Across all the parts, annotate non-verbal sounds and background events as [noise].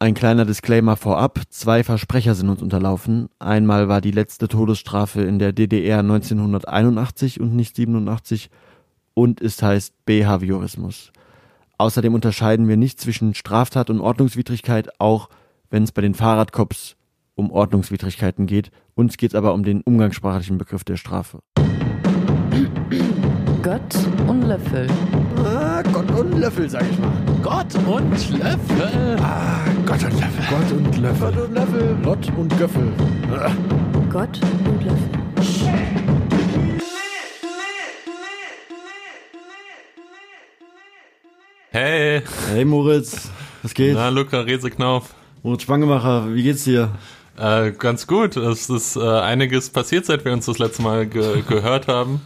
Ein kleiner Disclaimer vorab. Zwei Versprecher sind uns unterlaufen. Einmal war die letzte Todesstrafe in der DDR 1981 und nicht 87 und es heißt Behaviorismus. Außerdem unterscheiden wir nicht zwischen Straftat und Ordnungswidrigkeit, auch wenn es bei den Fahrradcops um Ordnungswidrigkeiten geht. Uns geht es aber um den umgangssprachlichen Begriff der Strafe. Gott und Löffel. Gott und Löffel, sag ich mal. Gott und Löffel. Ah, Gott und Löffel. Gott und Löffel. Gott und Löffel. Gott und Göffel. Gott und Löffel. Hey. Hey Moritz, was geht? Na, Luca Reseknauf. Moritz Spangemacher, wie geht's dir? Äh, ganz gut. Es ist äh, einiges passiert, seit wir uns das letzte Mal ge gehört haben.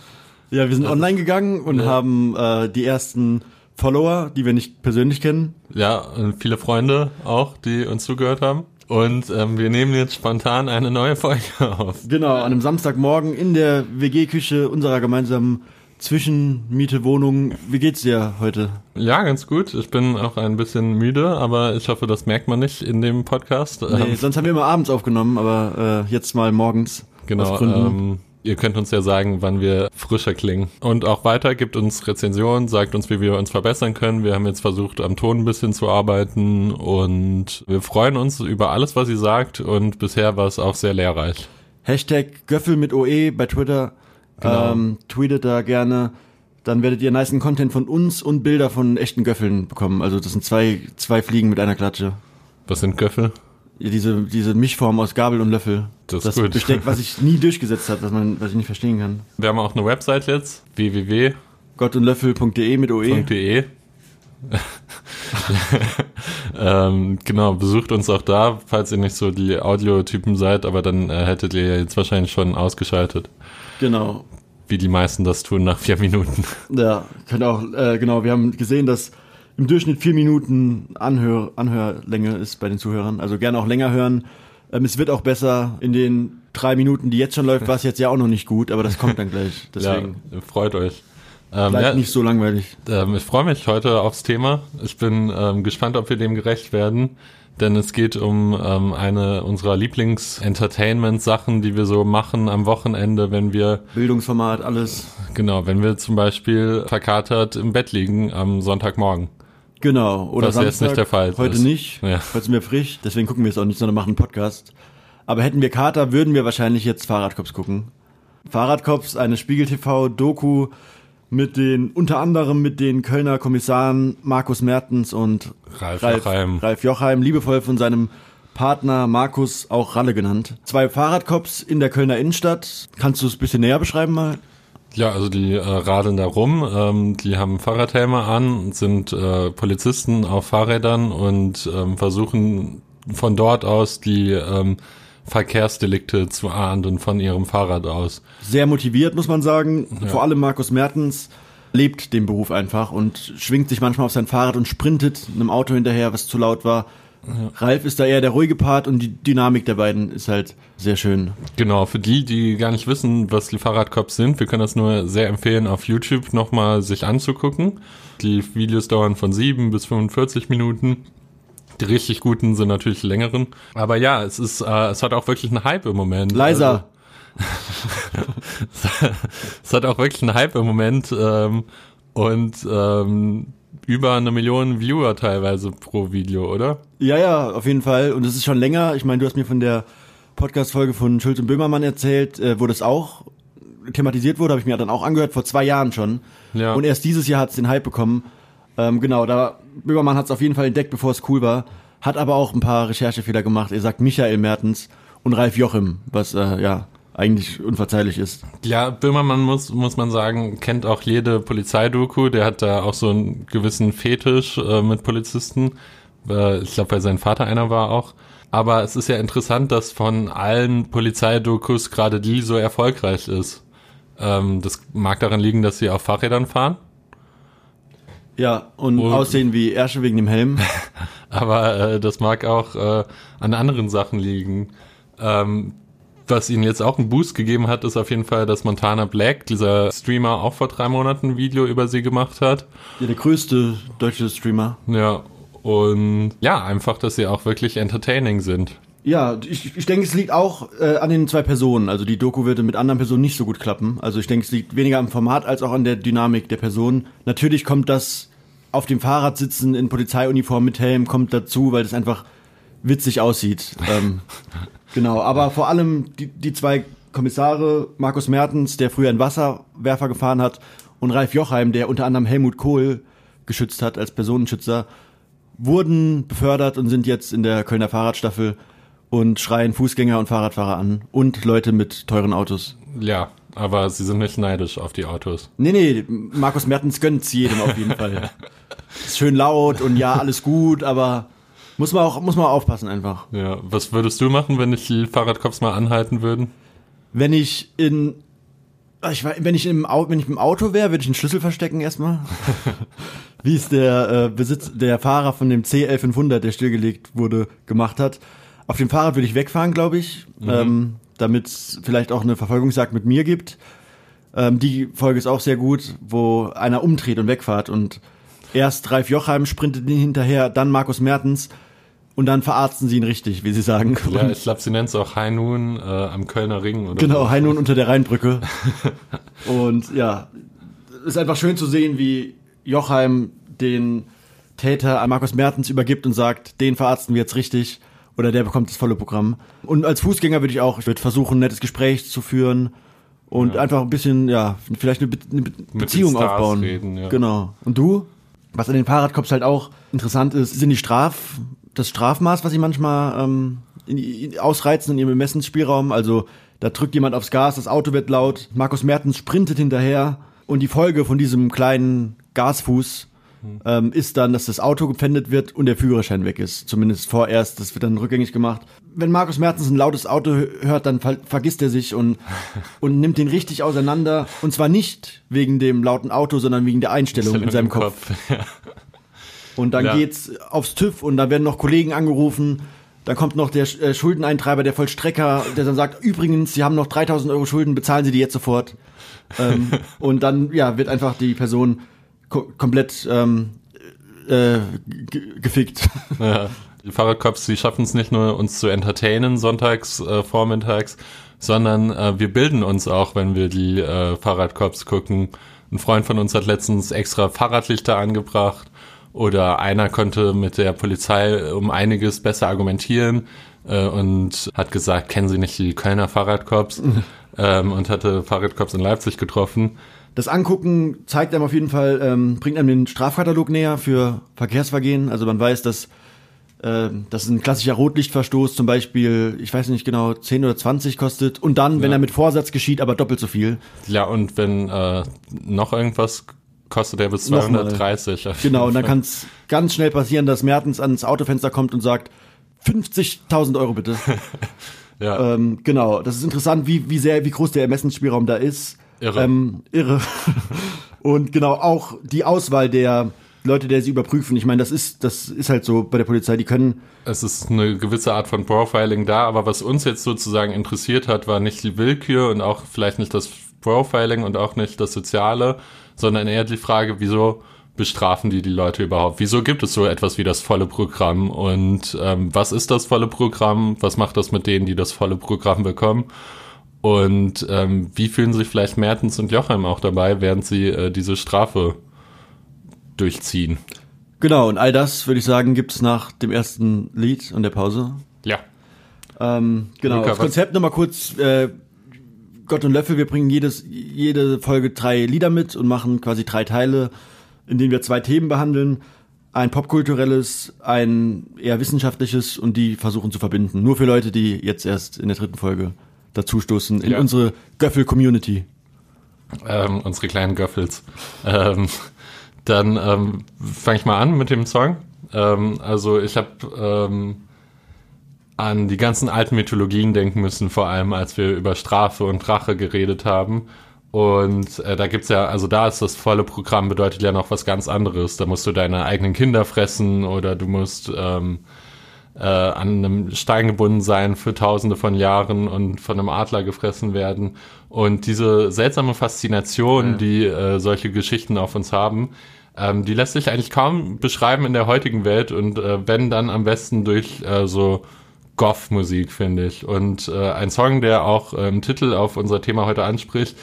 Ja, wir sind online gegangen und Ja. haben äh, die ersten Follower, die wir nicht persönlich kennen. Ja, und viele Freunde auch, die uns zugehört haben. Und ähm, wir nehmen jetzt spontan eine neue Folge [laughs] auf. Genau, an einem Samstagmorgen in der WG-Küche unserer gemeinsamen Zwischenmiete-Wohnung. Wie geht's dir heute? Ja, ganz gut. Ich bin auch ein bisschen müde, aber ich hoffe, das merkt man nicht in dem Podcast. Nee, Ähm, sonst haben wir immer abends aufgenommen, aber äh, jetzt mal morgens. Genau, Aus Gründen. ähm, ihr könnt uns ja sagen, wann wir frischer klingen. Und auch weiter, gebt uns Rezensionen, sagt uns, wie wir uns verbessern können. Wir haben jetzt versucht, am Ton ein bisschen zu arbeiten und wir freuen uns über alles, was ihr sagt und bisher war es auch sehr lehrreich. Hashtag Göffel mit OE bei Twitter. Genau. Ähm, tweetet da gerne. Dann werdet ihr niceen Content von uns und Bilder von echten Göffeln bekommen. Also das sind zwei, zwei Fliegen mit einer Klatsche. Was sind Göffel? Diese, diese Mischform aus Gabel und Löffel. Das ist gut. Besteck, was ich nie durchgesetzt habe, was man, was ich nicht verstehen kann. Wir haben auch eine Website jetzt, www.de. Gottundlöffel.de mit OE. [laughs] ähm, genau, besucht uns auch da, falls ihr nicht so die Audiotypen seid, aber dann äh, hättet ihr jetzt wahrscheinlich schon ausgeschaltet, Genau. wie die meisten das tun nach vier Minuten. Ja, könnt auch, äh, genau, wir haben gesehen, dass im Durchschnitt vier Minuten Anhör, Anhörlänge ist bei den Zuhörern. Also gerne auch länger hören. Ähm, es wird auch besser in den drei Minuten, die jetzt schon läuft, war es jetzt ja auch noch nicht gut, aber das kommt dann gleich. [laughs] Deswegen Ja, freut euch. Ähm, bleibt ja, nicht so langweilig. ähm, ich freue mich heute aufs Thema. Ich bin ähm, gespannt, ob wir dem gerecht werden, denn es geht um ähm, eine unserer Lieblings-Entertainment-Sachen, die wir so machen am Wochenende, wenn wir, Bildungsformat, alles. genau, wenn wir zum Beispiel verkatert im Bett liegen am Sonntagmorgen. Genau. Oder jetzt Samstag, nicht der Fall Heute ist. nicht. Ja. Heute sind wir frisch, deswegen gucken wir es auch nicht, sondern machen einen Podcast. Aber hätten wir Kater, würden wir wahrscheinlich jetzt Fahrradcops gucken. Fahrradcops, eine Spiegel-TV-Doku mit den, unter anderem mit den Kölner Kommissaren Markus Mertens und Ralf Ralf, Jochheim. Ralf Jochheim, liebevoll von seinem Partner Markus, auch Ralle genannt. Zwei Fahrradcops in der Kölner Innenstadt. Kannst du es ein bisschen näher beschreiben mal? Ja, also die äh, radeln da rum, ähm, die haben Fahrradhelme an, sind äh, Polizisten auf Fahrrädern und ähm, versuchen von dort aus die ähm, Verkehrsdelikte zu ahnden von ihrem Fahrrad aus. sehr motiviert, muss man sagen. Vor allem Markus Mertens lebt den Beruf einfach und schwingt sich manchmal auf sein Fahrrad und sprintet einem Auto hinterher, was zu laut war. Ralf ist da eher der ruhige Part und die Dynamik der beiden ist halt sehr schön. Genau, für die, die gar nicht wissen, was die Fahrradcops sind, wir können das nur sehr empfehlen, auf YouTube nochmal sich anzugucken. Die Videos dauern von 7 bis 45 Minuten. Die richtig guten sind natürlich die längeren. Aber ja, es ist, äh, es hat auch wirklich einen Hype im Moment. Leiser. Also, [laughs] es hat auch wirklich einen Hype im Moment ähm, und ähm, über eine Million Viewer teilweise pro Video, oder? Ja, ja, auf jeden Fall. Und es ist schon länger. Ich meine, du hast mir von der Podcast-Folge von Schulz und Böhmermann erzählt, äh, wo das auch thematisiert wurde, habe ich mir dann auch angehört, vor zwei Jahren schon. Ja. Und erst dieses Jahr hat es den Hype bekommen. Ähm, genau, da Böhmermann hat es auf jeden Fall entdeckt, bevor es cool war. Hat aber auch ein paar Recherchefehler gemacht. Er sagt Michael Mertens und Ralf Jochim, was äh, ja eigentlich unverzeihlich ist. Ja, Böhmermann muss, muss man sagen, kennt auch jede Polizeidoku. Der hat da auch so einen gewissen Fetisch äh, mit Polizisten. Äh, ich glaube, weil sein Vater einer war auch. Aber es ist ja interessant, dass von allen Polizeidokus gerade die so erfolgreich ist. Ähm, das mag daran liegen, dass sie auf Fahrrädern fahren. Ja, und Und- aussehen wie Ärsche wegen dem Helm. [laughs] Aber äh, das mag auch äh, an anderen Sachen liegen. Ähm, was ihnen jetzt auch einen Boost gegeben hat, ist auf jeden Fall, dass Montana Black, dieser Streamer, auch vor drei Monaten ein Video über sie gemacht hat. Ja, der größte deutsche Streamer. Ja, und ja, einfach, dass sie auch wirklich entertaining sind. Ja, ich, ich denke, es liegt auch äh, an den zwei Personen. Also die Doku würde mit anderen Personen nicht so gut klappen. Also ich denke, es liegt weniger am Format als auch an der Dynamik der Person. Natürlich kommt das auf dem Fahrrad sitzen in Polizeiuniform mit Helm kommt dazu, weil das einfach witzig aussieht. ähm, [laughs] genau, aber vor allem die, die zwei Kommissare, Markus Mertens, der früher einen Wasserwerfer gefahren hat, und Ralf Jochheim, der unter anderem Helmut Kohl geschützt hat als Personenschützer, wurden befördert und sind jetzt in der Kölner Fahrradstaffel und schreien Fußgänger und Fahrradfahrer an und Leute mit teuren Autos. Ja, aber sie sind nicht neidisch auf die Autos. Nee, nee, Markus Mertens gönnt's jedem auf jeden Fall. [laughs] Ist schön laut und ja, alles gut, aber muss man auch, muss man aufpassen einfach. Ja, was würdest du machen, wenn dich die Fahrradcops mal anhalten würden? Wenn ich in, ich weiß, wenn ich im Auto, wenn ich im Auto wäre, würde ich einen Schlüssel verstecken erstmal. [laughs] Wie es der äh, Besitz, der Fahrer von dem C1100, der stillgelegt wurde, gemacht hat. Auf dem Fahrrad würde ich wegfahren, glaube ich, ähm, damit es vielleicht auch eine Verfolgungsjagd mit mir gibt. Ähm, die Folge ist auch sehr gut, wo einer umdreht und wegfahrt und erst Ralf Jochheim sprintet ihn hinterher, dann Markus Mertens und dann verarzten sie ihn richtig, wie sie sagen. Ja, ich glaube, sie nennt es auch High Noon äh, am Kölner Ring. Oder Genau, so. Heinun unter der Rheinbrücke. [laughs] und ja, ist einfach schön zu sehen, wie Jochheim den Täter an Markus Mertens übergibt und sagt, den verarzten wir jetzt richtig oder der bekommt das volle Programm. Und als Fußgänger würde ich auch, ich würde versuchen, ein nettes Gespräch zu führen und einfach ein bisschen, ja, vielleicht eine, Be eine Be Beziehung Stars aufbauen. reden, ja. Genau. Und du? Was an den Fahrradcops halt auch interessant ist, sind die Straf, das Strafmaß, was sie manchmal ähm, in, in, ausreizen in ihrem Ermessensspielraum. Also da drückt jemand aufs Gas, das Auto wird laut, Markus Mertens sprintet hinterher und die Folge von diesem kleinen Gasfuß ähm, ist dann, dass das Auto gepfändet wird und der Führerschein weg ist. Zumindest vorerst, das wird dann rückgängig gemacht. Wenn Markus Mertens ein lautes Auto hö- hört, dann ver vergisst er sich und, [laughs] und nimmt den richtig auseinander. Und zwar nicht wegen dem lauten Auto, sondern wegen der Einstellung in seinem Kopf. [laughs] Ja. Und dann Ja. geht's aufs TÜV und da werden noch Kollegen angerufen. Dann kommt noch der äh, Schuldeneintreiber, der Vollstrecker, der dann sagt, übrigens, Sie haben noch 3000 Euro Schulden, bezahlen Sie die jetzt sofort. ähm, [laughs] und dann, ja, wird einfach die Person ko komplett ähm, äh, ge- gefickt. Ja. Die Fahrradcops, die schaffen es nicht nur, uns zu entertainen sonntags, äh, vormittags, sondern äh, wir bilden uns auch, wenn wir die äh, Fahrradcops gucken. Ein Freund von uns hat letztens extra Fahrradlichter angebracht oder einer konnte mit der Polizei um einiges besser argumentieren äh, und hat gesagt, kennen Sie nicht die Kölner Fahrradcops? ähm, und hatte Fahrradcops in Leipzig getroffen. Das Angucken zeigt einem auf jeden Fall, ähm, bringt einem den Strafkatalog näher für Verkehrsvergehen. Also man weiß, dass ähm, dass ein klassischer Rotlichtverstoß zum Beispiel, ich weiß nicht genau, 10 oder 20 kostet. Und dann, wenn Ja. er mit Vorsatz geschieht, aber doppelt so viel. Ja, und wenn äh, noch irgendwas kostet er bis Nochmal. 230. auf Genau, und dann kann es ganz schnell passieren, dass Mertens ans Autofenster kommt und sagt, 50.000 Euro bitte. [laughs] Ja, ähm, genau, das ist interessant, wie, wie sehr, wie groß der Ermessensspielraum da ist. Irre. Ähm, irre. [laughs] und genau, auch die Auswahl der Leute, der sie überprüfen. Ich meine, das ist, das ist halt so bei der Polizei, die können, es ist eine gewisse Art von Profiling da, aber was uns jetzt sozusagen interessiert hat, war nicht die Willkür und auch vielleicht nicht das Profiling und auch nicht das Soziale, sondern eher die Frage, wieso bestrafen die die Leute überhaupt? Wieso gibt es so etwas wie das volle Programm? Und ähm, was ist das volle Programm? Was macht das mit denen, die das volle Programm bekommen? Und ähm, wie fühlen sich vielleicht Mertens und Joachim auch dabei, während sie äh, diese Strafe durchziehen? genau, und all das, würde ich sagen, gibt's nach dem ersten Lied und der Pause. Ja. Ähm, genau, Luca, das Konzept nochmal kurz, äh, Gott und Löffel, wir bringen jedes, jede Folge drei Lieder mit und machen quasi drei Teile, in denen wir zwei Themen behandeln. Ein popkulturelles, ein eher wissenschaftliches und die versuchen zu verbinden. Nur für Leute, die jetzt erst in der dritten Folge dazustoßen in Ja. unsere Göffel-Community. ähm, unsere kleinen Göffels. Ähm, dann ähm, fange ich mal an mit dem Song. Ähm, also ich habe ähm, an die ganzen alten Mythologien denken müssen, vor allem als wir über Strafe und Rache geredet haben. Und äh, da gibt's ja, also da ist das volle Programm, bedeutet ja noch was ganz anderes. Da musst du deine eigenen Kinder fressen oder du musst ähm, äh, an einem Stein gebunden sein für tausende von Jahren und von einem Adler gefressen werden. Und diese seltsame Faszination, Ja. die äh, solche Geschichten auf uns haben, Ähm, die lässt sich eigentlich kaum beschreiben in der heutigen Welt und äh, wenn dann am besten durch äh, so Goth-Musik, finde ich. Und äh, ein Song, der auch äh, im Titel auf unser Thema heute anspricht,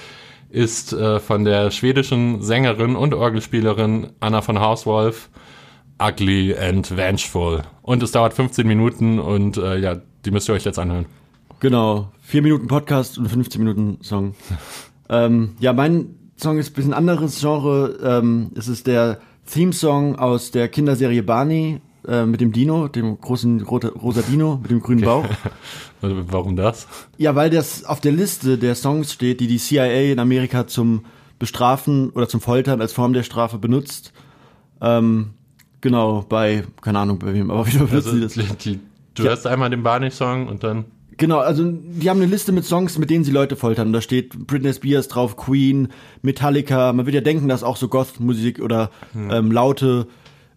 ist äh, von der schwedischen Sängerin und Orgelspielerin Anna von Hauswolf, Ugly and Vengeful. Und es dauert 15 Minuten und äh, ja, die müsst ihr euch jetzt anhören. Genau, vier Minuten Podcast und 15 Minuten Song. [laughs] ähm, ja, mein Song ist ein bisschen anderes Genre. Ähm, es ist der Theme-Song aus der Kinderserie Barney äh, mit dem Dino, dem großen rote, rosa Dino mit dem grünen Bauch. [laughs] Warum das? Ja, weil das auf der Liste der Songs steht, die die CIA in Amerika zum Bestrafen oder zum Foltern als Form der Strafe benutzt. Ähm, genau, bei, keine Ahnung bei wem, aber wie benutzen Also, sie das? die, du Ja. hörst einmal den Barney-Song und dann. Genau, also die haben eine Liste mit Songs, mit denen sie Leute foltern. Und da steht Britney Spears drauf, Queen, Metallica. Man wird ja denken, dass auch so Goth-Musik oder ähm, laute,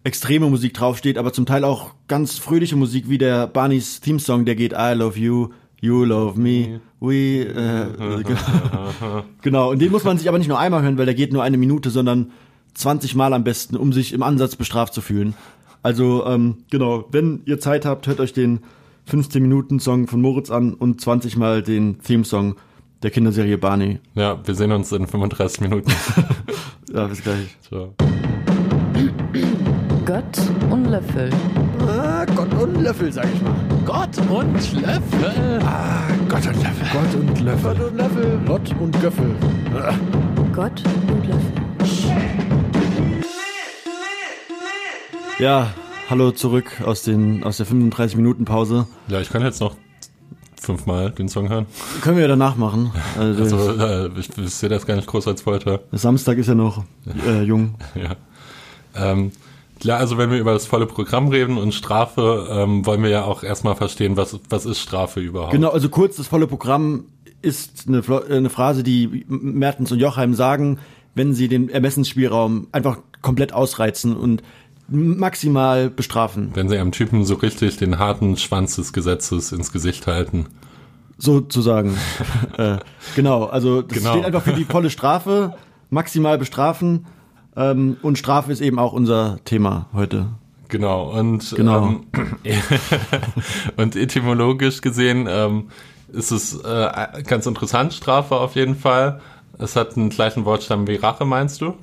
extreme Musik draufsteht, aber zum Teil auch ganz fröhliche Musik, wie der Barneys Theme-Song, der geht I love you, you love me, we... Äh, [laughs] genau, und den muss man sich aber nicht nur einmal hören, weil der geht nur eine Minute, sondern 20 Mal am besten, um sich im Ansatz bestraft zu fühlen. Also, ähm, genau, wenn ihr Zeit habt, hört euch den 15-Minuten-Song von Moritz an und 20 Mal den Theme-Song der Kinderserie Barney. Ja, wir sehen uns in 35 Minuten. [laughs] Ja, bis gleich. so. Gott und Löffel. Ah, Gott und Löffel, sag ich mal. Gott und Löffel. Ah, Gott und Löffel. Gott und Löffel. Gott und Löffel. Gott und Göffel. Gott und Löffel. Ja, hallo zurück aus, den, aus der 35-Minuten-Pause. Ja, ich kann jetzt noch fünfmal den Song hören. Können wir ja danach machen. Also, Also, äh, ich, ich sehe das gar nicht groß als Folter. Samstag ist ja noch äh, jung. [laughs] Ja. Ähm, ja, also wenn wir über das volle Programm reden und Strafe, ähm, wollen wir ja auch erstmal verstehen, was, was ist Strafe überhaupt? Genau, also kurz, das volle Programm ist eine, eine Phrase, die Mertens und Jochheim sagen, wenn sie den Ermessensspielraum einfach komplett ausreizen und maximal bestrafen, Wenn sie einem Typen so richtig den harten Schwanz des Gesetzes ins Gesicht halten. sozusagen. [laughs] äh, genau, also das Genau. steht einfach für die volle Strafe, maximal bestrafen ähm, und Strafe ist eben auch unser Thema heute. Genau, und, Genau. Ähm, [laughs] und etymologisch gesehen ähm, ist es äh, ganz interessant, Strafe auf jeden Fall. Es hat einen gleichen Wortstamm wie Rache, meinst du?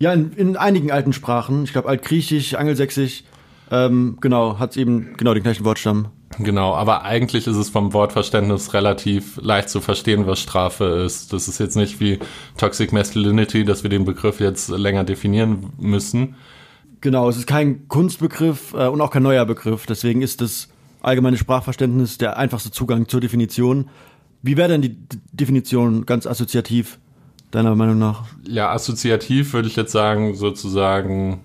Ja, in, in einigen alten Sprachen, ich glaube altgriechisch, angelsächsisch, ähm, genau, hat eben genau den gleichen Wortstamm. Genau, aber eigentlich ist es vom Wortverständnis relativ leicht zu verstehen, was Strafe ist. Das ist jetzt nicht wie Toxic Masculinity, dass wir den Begriff jetzt länger definieren müssen. Genau, es ist kein Kunstbegriff äh, und auch kein neuer Begriff. Deswegen ist das allgemeine Sprachverständnis der einfachste Zugang zur Definition. Wie wäre denn die D Definition ganz assoziativ, deiner Meinung nach? Ja, assoziativ würde ich jetzt sagen, sozusagen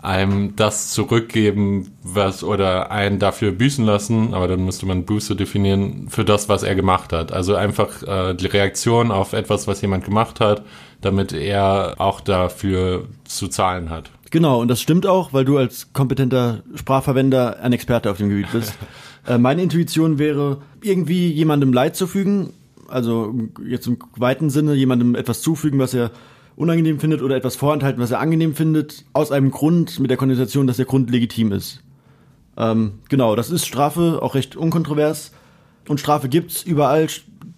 einem das zurückgeben, was oder einen dafür büßen lassen, aber dann müsste man Buße definieren für das, was er gemacht hat. Also einfach äh, die Reaktion auf etwas, was jemand gemacht hat, damit er auch dafür zu zahlen hat. Genau, und das stimmt auch, weil du als kompetenter Sprachverwender ein Experte auf dem Gebiet bist. [laughs] äh, meine Intuition wäre, irgendwie jemandem Leid zu fügen, also jetzt im weiten Sinne jemandem etwas zufügen, was er unangenehm findet oder etwas vorenthalten, was er angenehm findet, aus einem Grund mit der Konnotation, dass der Grund legitim ist. Ähm, genau, das ist Strafe, auch recht unkontrovers. Und Strafe gibt's überall,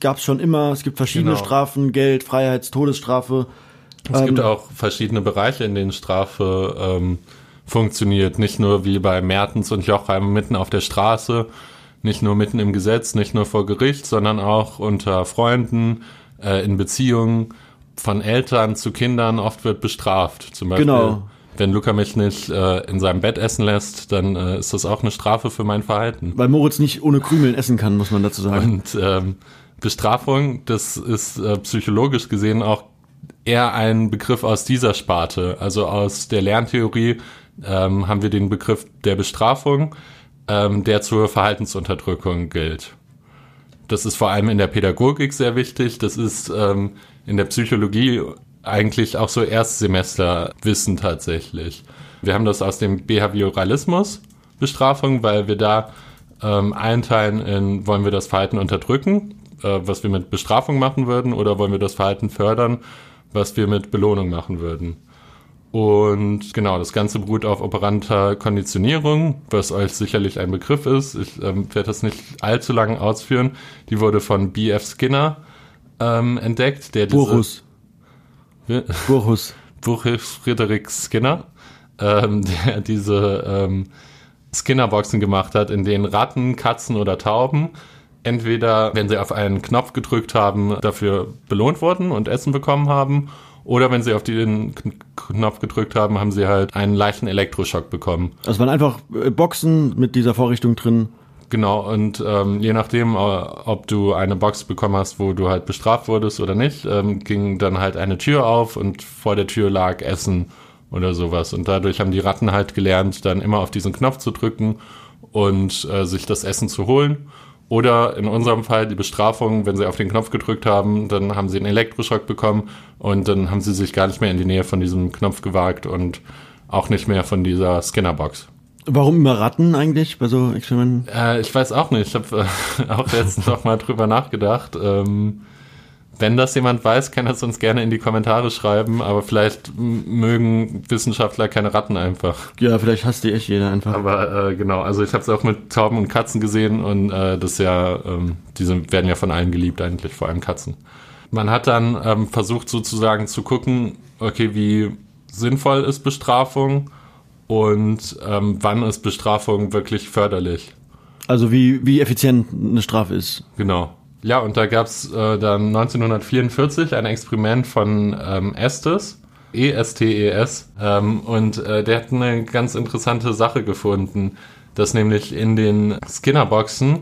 gab's schon immer. Es gibt verschiedene Genau. Strafen, Geld, Freiheits-, Todesstrafe. Es gibt Ähm, auch verschiedene Bereiche, in denen Strafe ähm, funktioniert. Nicht nur wie bei Mertens und Jochheim mitten auf der Straße, nicht nur mitten im Gesetz, nicht nur vor Gericht, sondern auch unter Freunden, äh, in Beziehungen, von Eltern zu Kindern. Oft wird bestraft. Zum Beispiel, Genau. wenn Luca mich nicht äh, in seinem Bett essen lässt, dann äh, ist das auch eine Strafe für mein Verhalten. Weil Moritz nicht ohne Krümeln essen kann, muss man dazu sagen. Und ähm, Bestrafung, das ist äh, psychologisch gesehen auch eher ein Begriff aus dieser Sparte. Also aus der Lerntheorie ähm, haben wir den Begriff der Bestrafung, ähm, der zur Verhaltensunterdrückung gilt. Das ist vor allem in der Pädagogik sehr wichtig. Das ist ähm, in der Psychologie eigentlich auch so Erstsemesterwissen tatsächlich. Wir haben das aus dem Behavioralismus, Bestrafung, weil wir da ähm, einteilen in, wollen wir das Verhalten unterdrücken, äh, was wir mit Bestrafung machen würden, oder wollen wir das Verhalten fördern, was wir mit Belohnung machen würden. Und genau, das Ganze beruht auf operanter Konditionierung, was euch sicherlich ein Begriff ist. Ich ähm, werde das nicht allzu lange ausführen. Die wurde von B.F. Skinner ähm, entdeckt, der diese... Burhus. Wie? Burhus. [laughs] Burhus Friedrich Skinner, ähm, [laughs] der diese ähm, Skinner-Boxen gemacht hat, in denen Ratten, Katzen oder Tauben entweder, wenn sie auf einen Knopf gedrückt haben, dafür belohnt wurden und Essen bekommen haben, oder wenn sie auf den Knopf gedrückt haben, haben sie halt einen leichten Elektroschock bekommen. Das waren einfach äh, Boxen mit dieser Vorrichtung drin. Genau, und ähm, je nachdem, äh, ob du eine Box bekommen hast, wo du halt bestraft wurdest oder nicht, ähm, ging dann halt eine Tür auf und vor der Tür lag Essen oder sowas. Und dadurch haben die Ratten halt gelernt, dann immer auf diesen Knopf zu drücken und äh, sich das Essen zu holen. Oder in unserem Fall die Bestrafung, wenn sie auf den Knopf gedrückt haben, dann haben sie einen Elektroschock bekommen und dann haben sie sich gar nicht mehr in die Nähe von diesem Knopf gewagt und auch nicht mehr von dieser Scannerbox. Warum immer Ratten eigentlich bei so Experimenten? Äh, ich weiß auch nicht. Ich habe äh, [laughs] auch letztens noch mal drüber nachgedacht. Ähm, wenn das jemand weiß, kann er es uns gerne in die Kommentare schreiben, aber vielleicht mögen Wissenschaftler keine Ratten einfach. Ja, vielleicht hasst die echt jeder einfach. Aber äh, genau, also ich habe es auch mit Tauben und Katzen gesehen und äh, das ja, ähm, diese werden ja von allen geliebt eigentlich, vor allem Katzen. Man hat dann ähm, versucht sozusagen zu gucken, okay, wie sinnvoll ist Bestrafung und ähm, wann ist Bestrafung wirklich förderlich. Also wie, wie effizient eine Strafe ist. Genau. Ja, und da gab's äh, dann 1944 ein Experiment von ähm, Estes, E-S-T-E-S, ähm, und äh, der hat eine ganz interessante Sache gefunden, dass nämlich in den Skinner-Boxen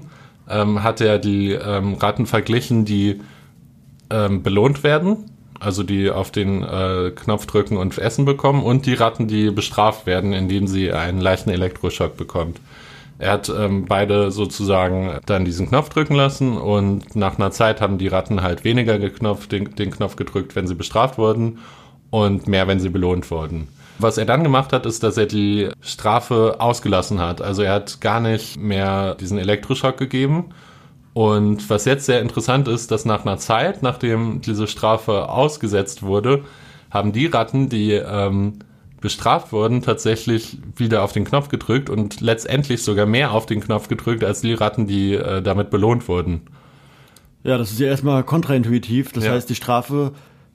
ähm, hat er die ähm, Ratten verglichen, die ähm, belohnt werden, also die auf den äh, Knopf drücken und Essen bekommen, und die Ratten, die bestraft werden, indem sie einen leichten Elektroschock bekommt. Er hat ähm, beide sozusagen dann diesen Knopf drücken lassen und nach einer Zeit haben die Ratten halt weniger geknopft, den, den Knopf gedrückt, wenn sie bestraft wurden und mehr, wenn sie belohnt wurden. Was er dann gemacht hat, ist, dass er die Strafe ausgelassen hat. Also er hat gar nicht mehr diesen Elektroschock gegeben. Und was jetzt sehr interessant ist, dass nach einer Zeit, nachdem diese Strafe ausgesetzt wurde, haben die Ratten, die ähm, bestraft wurden, tatsächlich wieder auf den Knopf gedrückt und letztendlich sogar mehr auf den Knopf gedrückt als die Ratten, die äh, damit belohnt wurden. Ja, das ist ja erstmal kontraintuitiv. Das ja. heißt, die Strafe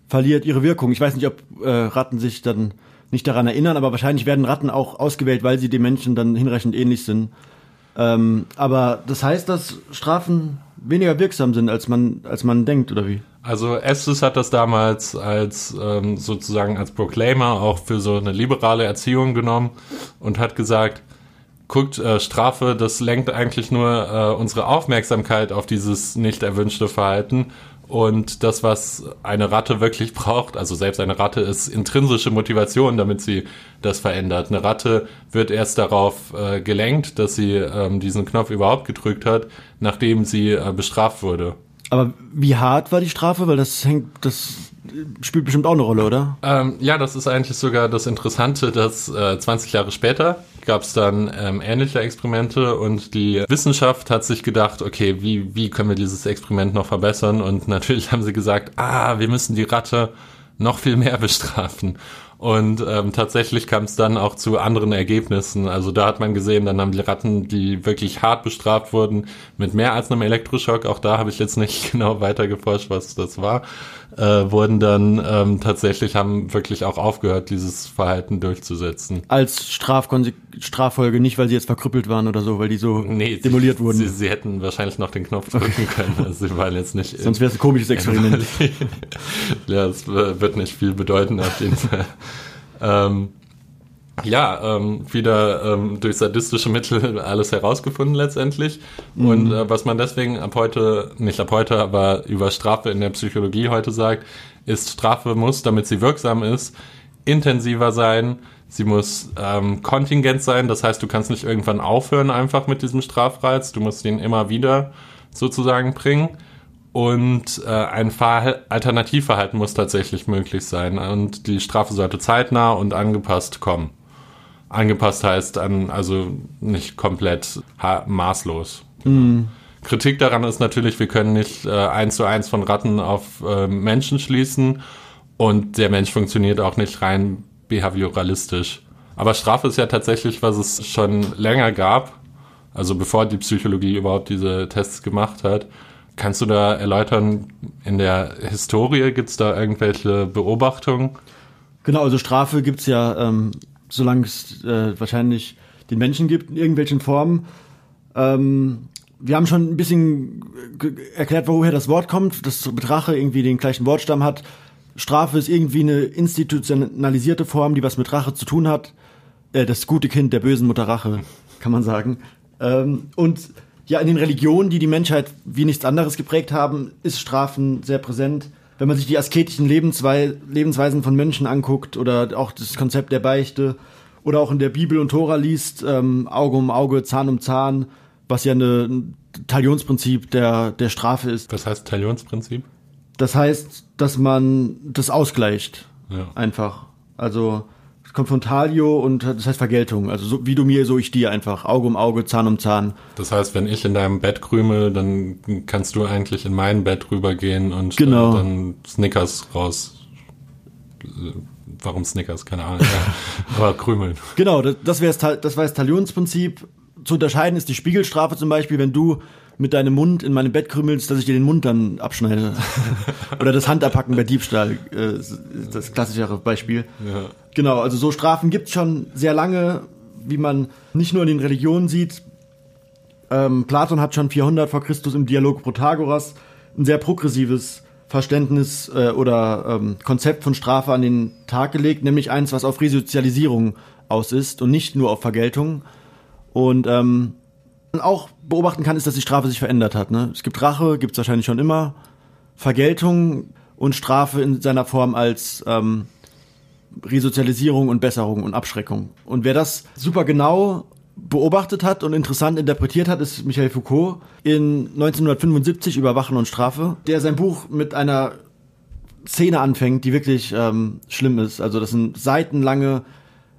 verliert ihre Wirkung. Ich weiß nicht, ob äh, Ratten sich dann nicht daran erinnern, aber wahrscheinlich werden Ratten auch ausgewählt, weil sie den Menschen dann hinreichend ähnlich sind. Ähm, aber das heißt, dass Strafen weniger wirksam sind, als man, als man denkt, oder wie? Also Estes hat das damals als ähm, sozusagen als Proclaimer auch für so eine liberale Erziehung genommen und hat gesagt, guckt, äh, Strafe, das lenkt eigentlich nur äh, unsere Aufmerksamkeit auf dieses nicht erwünschte Verhalten und das, was eine Ratte wirklich [laughs] braucht, also selbst eine Ratte ist intrinsische Motivation, damit sie das verändert. Eine Ratte wird erst darauf äh, gelenkt, dass sie ähm, diesen Knopf überhaupt gedrückt hat, nachdem sie äh, bestraft wurde. Aber wie hart war die Strafe? Weil das hängt, das spielt bestimmt auch eine Rolle, oder? Ähm, ja, das ist eigentlich sogar das Interessante, dass äh, 20 Jahre später gab es dann ähm, ähnliche Experimente und die Wissenschaft hat sich gedacht, okay, wie, wie können wir dieses Experiment noch verbessern? Und [laughs] natürlich haben sie gesagt, ah, wir müssen die Ratte noch viel mehr [laughs] bestrafen. Und ähm, tatsächlich kam es dann auch zu anderen Ergebnissen. Also da hat man gesehen, dann haben die Ratten, die wirklich hart bestraft wurden, mit mehr als einem Elektroschock, auch da habe ich jetzt nicht [laughs] genau weiter geforscht, was das war, äh, wurden dann ähm, tatsächlich, haben wirklich auch aufgehört, dieses Verhalten durchzusetzen. Als Strafkonse Straffolge, nicht weil sie jetzt verkrüppelt waren oder so, weil die so nee, demoliert sie, wurden. Sie, sie hätten wahrscheinlich noch den Knopf drücken können. Also sie waren jetzt nicht. [laughs] Sonst wäre es ein komisches Experiment. [laughs] ja, es wird nicht viel bedeuten auf jeden Fall. Ähm, ja, ähm, wieder ähm, durch sadistische Mittel [laughs] alles herausgefunden letztendlich. Mhm. Und äh, was man deswegen ab heute, nicht ab heute, aber über Strafe in der Psychologie heute sagt, ist, Strafe muss, damit sie wirksam ist, intensiver sein. Sie muss ähm, kontingent sein, das heißt, du kannst nicht irgendwann aufhören einfach mit diesem Strafreiz. Du musst ihn immer wieder sozusagen bringen. Und äh, ein Verhal Alternativverhalten muss tatsächlich möglich sein. Und die Strafe sollte zeitnah und angepasst kommen. Angepasst heißt an, also nicht komplett maßlos. Mhm. Kritik daran ist natürlich, wir können nicht äh, eins zu eins von Ratten auf äh, Menschen schließen und der Mensch funktioniert auch nicht rein behavioralistisch. Aber Strafe ist ja tatsächlich, was es schon länger gab, also bevor die Psychologie überhaupt diese Tests gemacht hat. Kannst du da erläutern, in der Historie gibt es da irgendwelche Beobachtungen? Genau, also Strafe gibt's ja, ähm, solange es äh, wahrscheinlich den Menschen gibt, in irgendwelchen Formen. Ähm, wir haben schon ein bisschen erklärt, woher das Wort kommt, dass Betrache irgendwie den gleichen Wortstamm hat. Strafe ist irgendwie eine institutionalisierte Form, die was mit Rache zu tun hat. Äh, das gute Kind der bösen Mutter Rache, kann man sagen. Ähm, und ja, in den Religionen, die die Menschheit wie nichts anderes geprägt haben, ist Strafen sehr präsent. Wenn man sich die asketischen Lebenswei Lebensweisen von Menschen anguckt oder auch das Konzept der Beichte oder auch in der Bibel und Tora liest, ähm, Auge um Auge, Zahn um Zahn, was ja eine, ein Talionsprinzip der, der Strafe ist. Was heißt Talionsprinzip? Das heißt, dass man das ausgleicht. Ja. Einfach. Also kommt von Talio und das heißt Vergeltung. Also so, wie du mir, so ich dir einfach. Auge um Auge, Zahn um Zahn. Das heißt, wenn ich in deinem Bett krümel, dann kannst du eigentlich in mein Bett rübergehen und Genau. äh, dann Snickers raus. Äh, Warum Snickers? Keine Ahnung. Ja. [laughs] Aber krümeln. Genau, das, das wäre das, das, Talionsprinzip. Zu unterscheiden ist die Spiegelstrafe zum Beispiel, wenn du mit deinem Mund in meinem Bett krümelst, dass ich dir den Mund dann abschneide. [laughs] Oder das Handabpacken bei Diebstahl, äh, das klassischere Beispiel. Ja. Genau, also so Strafen gibt's schon sehr lange, wie man nicht nur in den Religionen sieht. Ähm, Platon hat schon 400 vor Christus im Dialog Protagoras ein sehr progressives Verständnis äh, oder ähm, Konzept von Strafe an den Tag gelegt, nämlich eins, was auf Resozialisierung aus ist und nicht nur auf Vergeltung. Und ähm, auch beobachten kann, ist, dass die Strafe sich verändert hat. Ne? Es gibt Rache, gibt's wahrscheinlich schon immer, Vergeltung und Strafe in seiner Form als ähm, Resozialisierung und Besserung und Abschreckung. Und wer das super genau beobachtet hat und interessant interpretiert hat, ist Michel Foucault in 1975 über Wachen und Strafe, der sein Buch mit einer Szene anfängt, die wirklich ähm, schlimm ist. Also das sind seitenlange,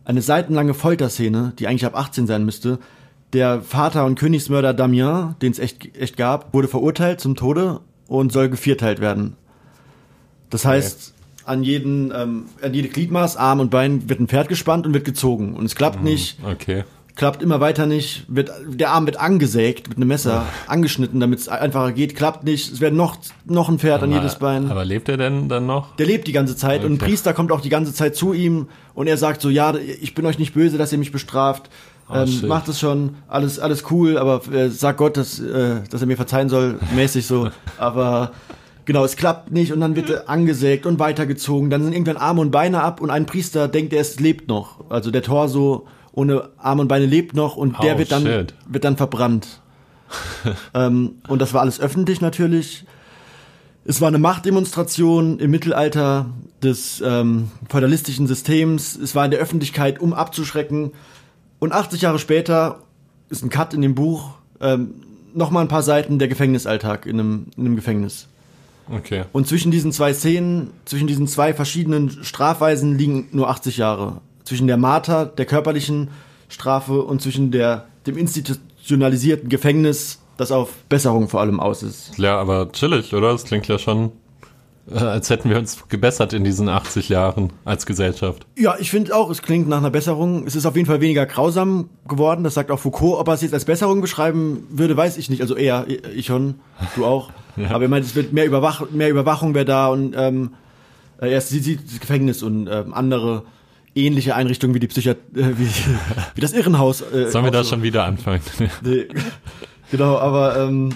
eine seitenlange Folterszene, die eigentlich ab 18 sein müsste. Der Vater und Königsmörder Damien, den es echt, echt gab, wurde verurteilt zum Tode und soll gevierteilt werden. Das heißt, an jeden, ähm, an jede Gliedmaß, Arm und Bein wird ein Pferd gespannt und wird gezogen. Und es klappt nicht, Okay. klappt immer weiter nicht, wird, der Arm wird angesägt mit einem Messer, angeschnitten, damit es einfacher geht, klappt nicht, es wird noch, noch ein Pferd an jedes Bein. Aber lebt er denn dann noch? Der lebt die ganze Zeit und ein Okay. Priester kommt auch die ganze Zeit zu ihm und er sagt so, ja, ich bin euch nicht böse, dass ihr mich bestraft. Oh, ähm, shit. macht es schon, alles, alles cool, aber äh, sag Gott, dass, äh, dass er mir verzeihen soll, [laughs] mäßig so. Aber genau, es klappt nicht und dann wird er angesägt und weitergezogen. Dann sind irgendwann Arme und Beine ab und ein Priester denkt, er lebt noch. Also der Torso ohne Arme und Beine lebt noch und der Oh, wird dann, shit. wird dann verbrannt. [laughs] ähm, und das war alles öffentlich natürlich. Es war eine Machtdemonstration im Mittelalter des ähm, feudalistischen Systems. Es war in der Öffentlichkeit, um abzuschrecken. Und 80 Jahre später ist ein Cut in dem Buch. Ähm, Nochmal ein paar Seiten der Gefängnisalltag in einem, in einem Gefängnis. Okay. Und zwischen diesen zwei Szenen, zwischen diesen zwei verschiedenen Strafweisen liegen nur 80 Jahre. Zwischen der Marter, der körperlichen Strafe und zwischen der, dem institutionalisierten Gefängnis, das auf Besserung vor allem aus ist. Ja, aber chillig, oder? Das klingt ja schon, als hätten wir uns gebessert in diesen 80 Jahren als Gesellschaft. Ja, ich finde auch, es klingt nach einer Besserung. Es ist auf jeden Fall weniger grausam geworden, das sagt auch Foucault. Ob er es jetzt als Besserung beschreiben würde, weiß ich nicht. Also eher, ich schon, du auch. [laughs] Aber er meint, es wird mehr, Überwach mehr Überwachung wäre da und ähm, er sieht, sieht das Gefängnis und ähm, andere ähnliche Einrichtungen wie die Psychiat äh, wie, wie das Irrenhaus. Äh, Sollen wir da so. schon wieder anfangen? Nee. [laughs] genau, aber ähm,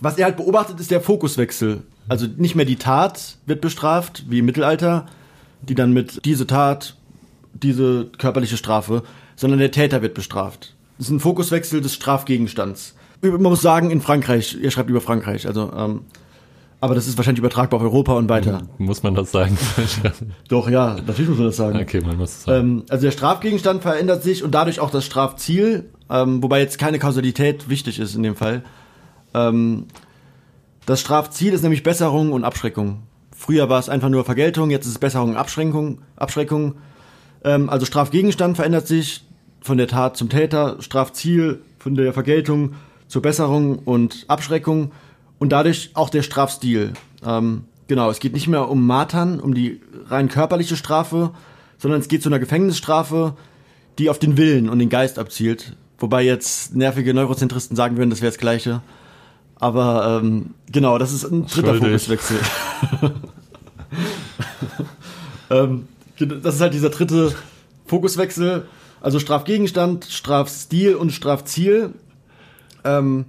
was er halt beobachtet, ist der Fokuswechsel. Also nicht mehr die Tat wird bestraft, wie im Mittelalter, die dann mit diese Tat, diese körperliche Strafe, sondern der Täter wird bestraft. Das ist ein Fokuswechsel des Strafgegenstands. Man muss sagen, in Frankreich, ihr schreibt über Frankreich, also, ähm, aber das ist wahrscheinlich übertragbar auf Europa und weiter. muss man das sagen? [laughs] Doch, ja, natürlich muss man das sagen. okay, man muss es sagen. Ähm, also der Strafgegenstand verändert sich und dadurch auch das Strafziel, ähm, wobei jetzt keine Kausalität wichtig ist in dem Fall. Ähm, das Strafziel ist nämlich Besserung und Abschreckung. Früher war es einfach nur Vergeltung, jetzt ist es Besserung und Abschreckung. Abschreckung. Ähm, also Strafgegenstand verändert sich von der Tat zum Täter, Strafziel von der Vergeltung zur Besserung und Abschreckung und dadurch auch der Strafstil. Ähm, genau, es geht nicht mehr um Martern, um die rein körperliche Strafe, sondern es geht zu einer Gefängnisstrafe, die auf den Willen und den Geist abzielt. Wobei jetzt nervige Neurozentristen sagen würden, das wäre das Gleiche. Aber ähm, genau, das ist ein dritter. Fokuswechsel. [laughs] ähm, das ist halt dieser dritte Fokuswechsel. Also Strafgegenstand, Strafstil und Strafziel. Ähm,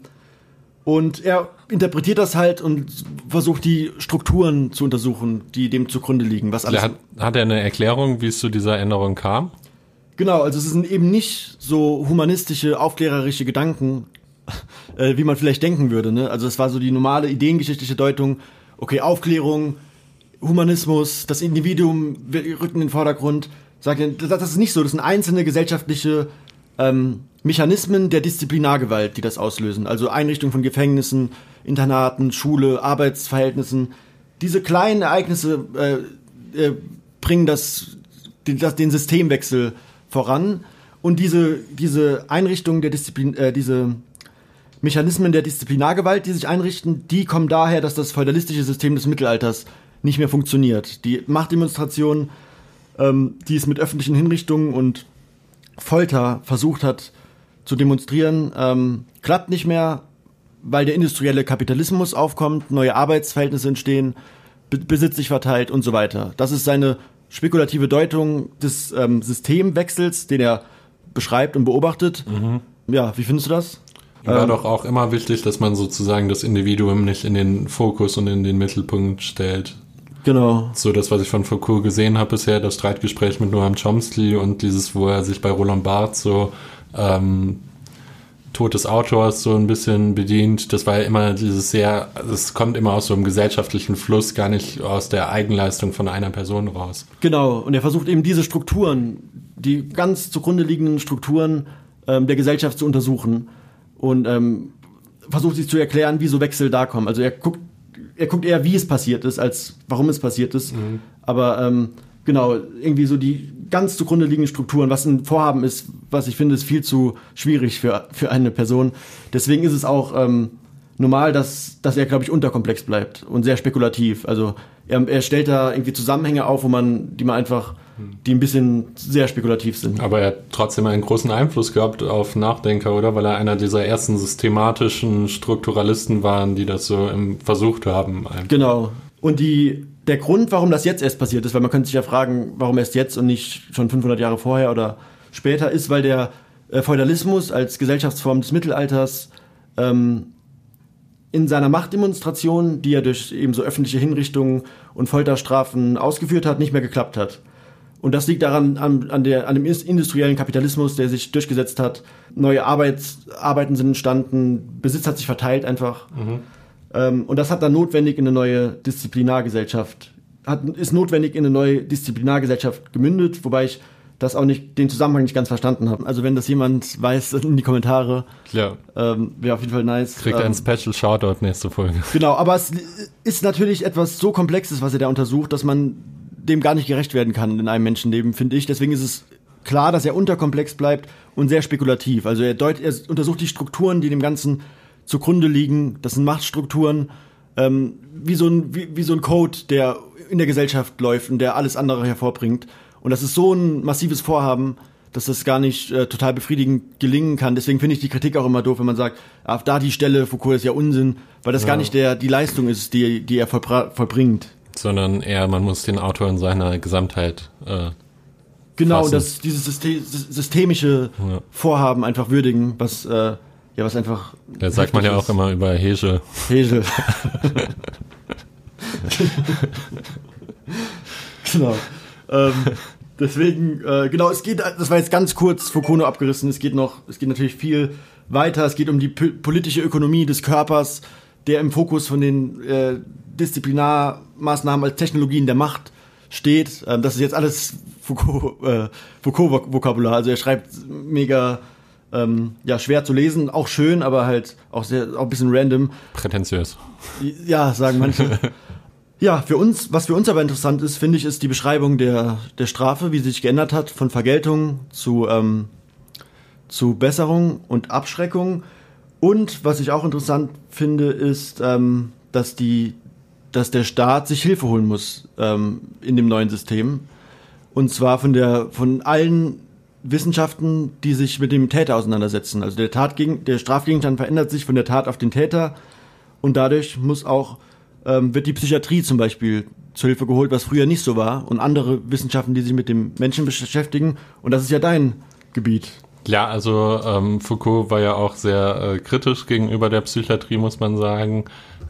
und er interpretiert das halt und versucht die Strukturen zu untersuchen, die dem zugrunde liegen. Was alles Hat, hat er eine Erklärung, wie es zu dieser Änderung kam? Genau, also es sind eben nicht so humanistische, aufklärerische Gedanken, [laughs] äh, wie man vielleicht denken würde. Ne? Also es war so die normale ideengeschichtliche Deutung, okay, Aufklärung, Humanismus, das Individuum rückt in den Vordergrund. Sagt, das ist nicht so, das sind einzelne gesellschaftliche ähm, Mechanismen der Disziplinargewalt, die das auslösen. Also Einrichtung von Gefängnissen, Internaten, Schule, Arbeitsverhältnissen. Diese kleinen Ereignisse äh, äh, bringen das, den, das, den Systemwechsel voran. Und diese, diese Einrichtung der Disziplin, äh, diese Mechanismen der Disziplinargewalt, die sich einrichten, die kommen daher, dass das feudalistische System des Mittelalters nicht mehr funktioniert. Die Machtdemonstration, ähm, die es mit öffentlichen Hinrichtungen und Folter versucht hat zu demonstrieren, ähm, klappt nicht mehr, weil der industrielle Kapitalismus aufkommt, neue Arbeitsverhältnisse entstehen, Be Besitz sich verteilt und so weiter. Das ist seine spekulative Deutung des ähm, Systemwechsels, den er beschreibt und beobachtet. Ja, wie findest du das? War Ähm, doch auch immer wichtig, dass man sozusagen das Individuum nicht in den Fokus und in den Mittelpunkt stellt. Genau. So das, was ich von Foucault gesehen habe bisher, das Streitgespräch mit Noam Chomsky und dieses, wo er sich bei Roland Barthes so ähm, Tod des Autors so ein bisschen bedient, das war ja immer dieses sehr, es kommt immer aus so einem gesellschaftlichen Fluss, gar nicht aus der Eigenleistung von einer Person raus. Genau, und er versucht eben diese Strukturen, die ganz zugrunde liegenden Strukturen ähm, der Gesellschaft zu untersuchen und ähm, versucht sich zu erklären, wie so Wechsel da kommen. Also er guckt, er guckt eher, wie es passiert ist, als warum es passiert ist. Aber ähm, genau, irgendwie so die ganz zugrunde liegenden Strukturen, was ein Vorhaben ist, was ich finde, ist viel zu schwierig für, für eine Person. Deswegen ist es auch ähm, normal, dass, dass er, glaube ich, unterkomplex bleibt und sehr spekulativ. Also er, er stellt da irgendwie Zusammenhänge auf, wo man, die man einfach, die ein bisschen sehr spekulativ sind. Aber er hat trotzdem einen großen Einfluss gehabt auf Nachdenker, oder? Weil er einer dieser ersten systematischen Strukturalisten waren, die das so versucht haben. Genau. Und die, der Grund, warum das jetzt erst passiert ist, weil man könnte sich ja fragen, warum erst jetzt und nicht schon 500 Jahre vorher oder später, ist, weil der äh, Feudalismus als Gesellschaftsform des Mittelalters ähm, in seiner Machtdemonstration, die er durch eben so öffentliche Hinrichtungen und Folterstrafen ausgeführt hat, nicht mehr geklappt hat. Und das liegt daran, an, an, der, an dem industriellen Kapitalismus, der sich durchgesetzt hat. Neue Arbeits, Arbeiten sind entstanden, Besitz hat sich verteilt einfach. Ähm, und das hat dann notwendig in eine neue Disziplinargesellschaft, hat, ist notwendig in eine neue Disziplinargesellschaft gemündet, wobei ich das auch nicht, den Zusammenhang nicht ganz verstanden habe. Also wenn das jemand weiß, [laughs] in die Kommentare, Ja. ähm, wäre auf jeden Fall nice. Kriegt ähm, ein Special Shoutout nächste Folge. Genau, aber es ist natürlich etwas so Komplexes, was er da untersucht, dass man dem gar nicht gerecht werden kann in einem Menschenleben, finde ich. Deswegen ist es klar, dass er unterkomplex bleibt und sehr spekulativ. Also er, deut, er untersucht die Strukturen, die dem Ganzen zugrunde liegen. Das sind Machtstrukturen, ähm, wie, so ein, wie, wie so ein Code, der in der Gesellschaft läuft und der alles andere hervorbringt. Und das ist so ein massives Vorhaben, dass das gar nicht äh, total befriedigend gelingen kann. Deswegen finde ich die Kritik auch immer doof, wenn man sagt, ah, da die Stelle, Foucault ist ja Unsinn, weil das gar nicht der, die Leistung ist, die, die er vollbringt. Sondern eher, man muss den Autor in seiner Gesamtheit äh, Genau, Fassen. das, dieses System, sy- systemische Ja. Vorhaben einfach würdigen, was, äh, ja, was einfach. Da sagt man ja heftig auch immer über Hegel. ist. Hegel. [laughs] genau. Ähm, deswegen, äh, genau, es geht, das war jetzt ganz kurz Foucault abgerissen, es geht noch, es geht natürlich viel weiter, es geht um die politische Ökonomie des Körpers, der im Fokus von den äh, Disziplinarmaßnahmen als Technologien der Macht steht. Ähm, das ist jetzt alles Foucault, äh, Foucault-Vokabular, also er schreibt mega ähm, ja, schwer zu lesen, auch schön, aber halt auch sehr, auch ein bisschen random. Prätentiös. Ja, sagen manche. ja, für uns, was für uns aber interessant ist, finde ich, ist die Beschreibung der, der Strafe, wie sie sich geändert hat, von Vergeltung zu, ähm, zu Besserung und Abschreckung. Und was ich auch interessant finde, ist, ähm, dass die, dass der Staat sich Hilfe holen muss ähm, in dem neuen System. Und zwar von der, von allen Wissenschaften, die sich mit dem Täter auseinandersetzen. Also der Tatgegen, der Strafgegenstand verändert sich von der Tat auf den Täter und dadurch muss auch, ähm, wird die Psychiatrie zum Beispiel zur Hilfe geholt, was früher nicht so war und andere Wissenschaften, die sich mit dem Menschen beschäftigen. Und das ist ja dein Gebiet. Ja, also ähm, Foucault war ja auch sehr äh, kritisch gegenüber der Psychiatrie, muss man sagen.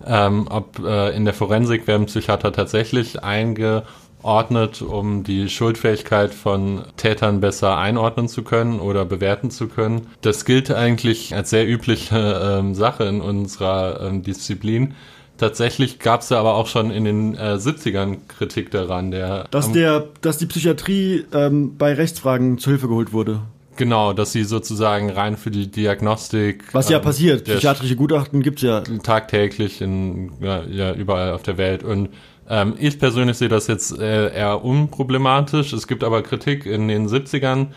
Ähm, ob äh, in der Forensik werden Psychiater tatsächlich eingeordnet, um die Schuldfähigkeit von Tätern besser einordnen zu können oder bewerten zu können. Das gilt eigentlich als sehr übliche ähm, Sache in unserer ähm, Disziplin. Tatsächlich gab es ja aber auch schon in den äh, 70ern Kritik daran, der Dass, der, dass die Psychiatrie ähm, bei Rechtsfragen zur Hilfe geholt wurde. Genau, dass sie sozusagen rein für die Diagnostik. Was ja ähm, passiert. Psychiatrische Gutachten gibt's ja. tagtäglich in ja, ja, überall auf der Welt. Und ähm, ich persönlich sehe das jetzt äh, eher unproblematisch. Es gibt aber Kritik in den 70ern.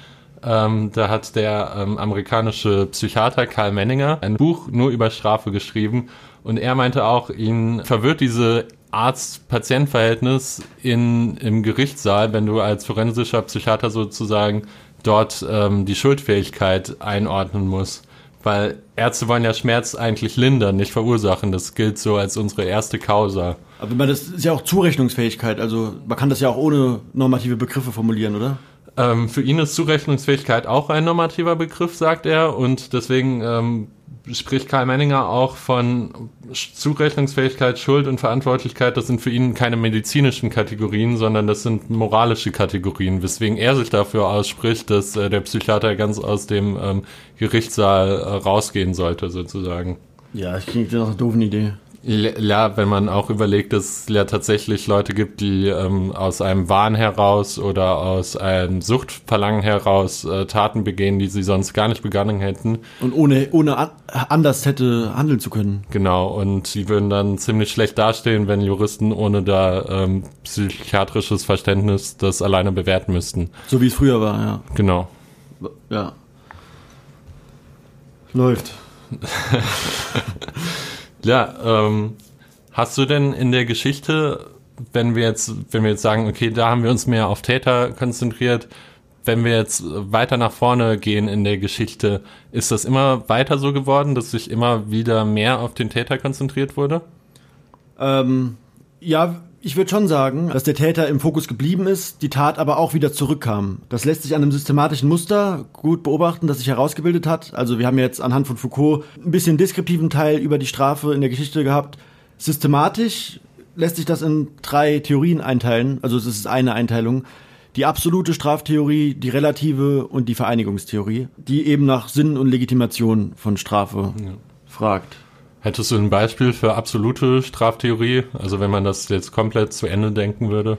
Ähm, da hat der ähm, amerikanische Psychiater Karl Menninger ein Buch nur über Strafe geschrieben. Und er meinte auch, ihn verwirrt diese Arzt-Patient-Verhältnis in, im Gerichtssaal, wenn du als forensischer Psychiater sozusagen dort ähm, die Schuldfähigkeit einordnen musst. Weil Ärzte wollen ja Schmerz eigentlich lindern, nicht verursachen. Das gilt so als unsere erste Causa. Aber man, das ist ja auch Zurechnungsfähigkeit. Also man kann das ja auch ohne normative Begriffe formulieren, oder? Ähm, für ihn ist Zurechnungsfähigkeit auch ein normativer Begriff, sagt er. Und deswegen ähm, spricht Karl Menninger auch von Zurechnungsfähigkeit, Schuld und Verantwortlichkeit. Das sind für ihn keine medizinischen Kategorien, sondern das sind moralische Kategorien. Weswegen er sich dafür ausspricht, dass äh, der Psychiater ganz aus dem ähm, Gerichtssaal äh, rausgehen sollte, sozusagen. Ja, das klingt nach einer doofen Idee. Ja, wenn man auch überlegt, dass es ja tatsächlich Leute gibt, die ähm, aus einem Wahn heraus oder aus einem Suchtverlangen heraus äh, Taten begehen, die sie sonst gar nicht begangen hätten. Und ohne, ohne an, anders hätte handeln zu können. Genau, und sie würden dann ziemlich schlecht dastehen, wenn Juristen ohne da ähm, psychiatrisches Verständnis das alleine bewerten müssten. So wie es früher war, ja. Genau. Ja. Läuft. [laughs] Ja, ähm, hast du denn in der Geschichte, wenn wir jetzt, wenn wir jetzt sagen, okay, da haben wir uns mehr auf Täter konzentriert, wenn wir jetzt weiter nach vorne gehen in der Geschichte, ist das immer weiter so geworden, dass sich immer wieder mehr auf den Täter konzentriert wurde? Ähm, ja, ich würde schon sagen, dass der Täter im Fokus geblieben ist, die Tat aber auch wieder zurückkam. Das lässt sich an einem systematischen Muster gut beobachten, das sich herausgebildet hat. Also wir haben jetzt anhand von Foucault ein bisschen deskriptiven Teil über die Strafe in der Geschichte gehabt. Systematisch lässt sich das in drei Theorien einteilen. Also es ist eine Einteilung. Die absolute Straftheorie, die relative und die Vereinigungstheorie, die eben nach Sinn und Legitimation von Strafe fragt. Hättest du ein Beispiel für absolute Straftheorie? Also wenn man das jetzt komplett zu Ende denken würde?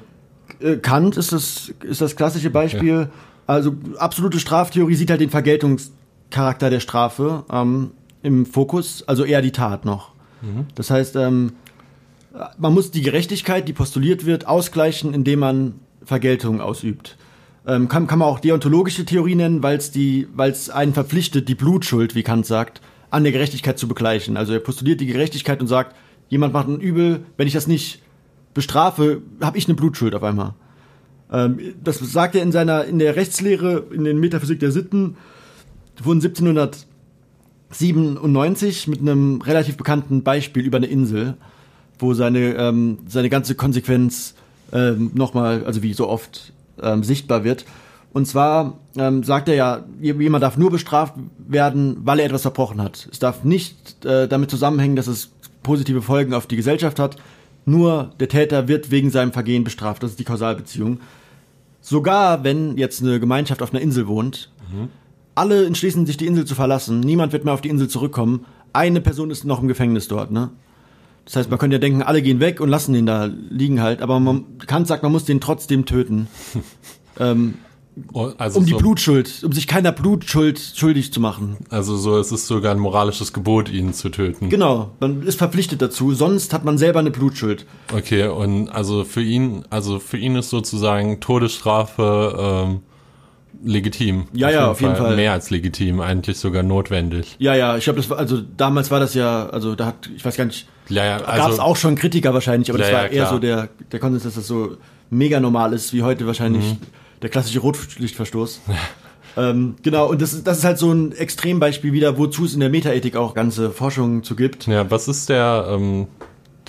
Äh, Kant ist das, ist das klassische Beispiel. Also absolute Straftheorie sieht halt den Vergeltungscharakter der Strafe ähm, im Fokus, also eher die Tat noch. Das heißt, ähm, man muss die Gerechtigkeit, die postuliert wird, ausgleichen, indem man Vergeltung ausübt. Ähm, kann, kann man auch deontologische Theorie nennen, weil es die, weil es einen verpflichtet, die Blutschuld, wie Kant sagt, an der Gerechtigkeit zu begleichen. Also er postuliert die Gerechtigkeit und sagt, jemand macht ein Übel, wenn ich das nicht bestrafe, habe ich eine Blutschuld auf einmal. Ähm, das sagt er in seiner, in der Rechtslehre, in den Metaphysik der Sitten von 1797 mit einem relativ bekannten Beispiel über eine Insel, wo seine, ähm, seine ganze Konsequenz ähm, nochmal, also wie so oft, ähm, sichtbar wird. Und zwar ähm, sagt er ja, jemand darf nur bestraft werden, weil er etwas verbrochen hat. Es darf nicht äh, damit zusammenhängen, dass es positive Folgen auf die Gesellschaft hat. Nur der Täter wird wegen seinem Vergehen bestraft. Das ist die Kausalbeziehung. Sogar wenn jetzt eine Gemeinschaft auf einer Insel wohnt, alle entschließen sich, die Insel zu verlassen. Niemand wird mehr auf die Insel zurückkommen. Eine Person ist noch im Gefängnis dort, ne? Das heißt, man könnte ja denken, alle gehen weg und lassen den da liegen halt. Aber man, Kant sagt, man muss den trotzdem töten. [laughs] ähm, Also um die so, Blutschuld, um sich keiner Blutschuld schuldig zu machen. Also so, es ist sogar ein moralisches Gebot, ihn zu töten. Genau, man ist verpflichtet dazu, sonst hat man selber eine Blutschuld. Okay, und also für ihn, also für ihn ist sozusagen Todesstrafe ähm, legitim. Ja, ja, auf jeden Fall. Mehr als legitim, eigentlich sogar notwendig. Ja, ja, ich glaube, das war, also damals war das ja, also da hat, ich weiß gar nicht, Ja, ja, gab es also auch schon Kritiker wahrscheinlich, aber das Ja, war ja, eher so der, der Konsens, dass das so mega normal ist, wie heute wahrscheinlich der klassische Rotlichtverstoß. ähm, genau, und das, ist- das ist halt so ein Extrembeispiel wieder, wozu es in der Metaethik auch ganze Forschungen zu gibt. Ja, was ist der, ähm,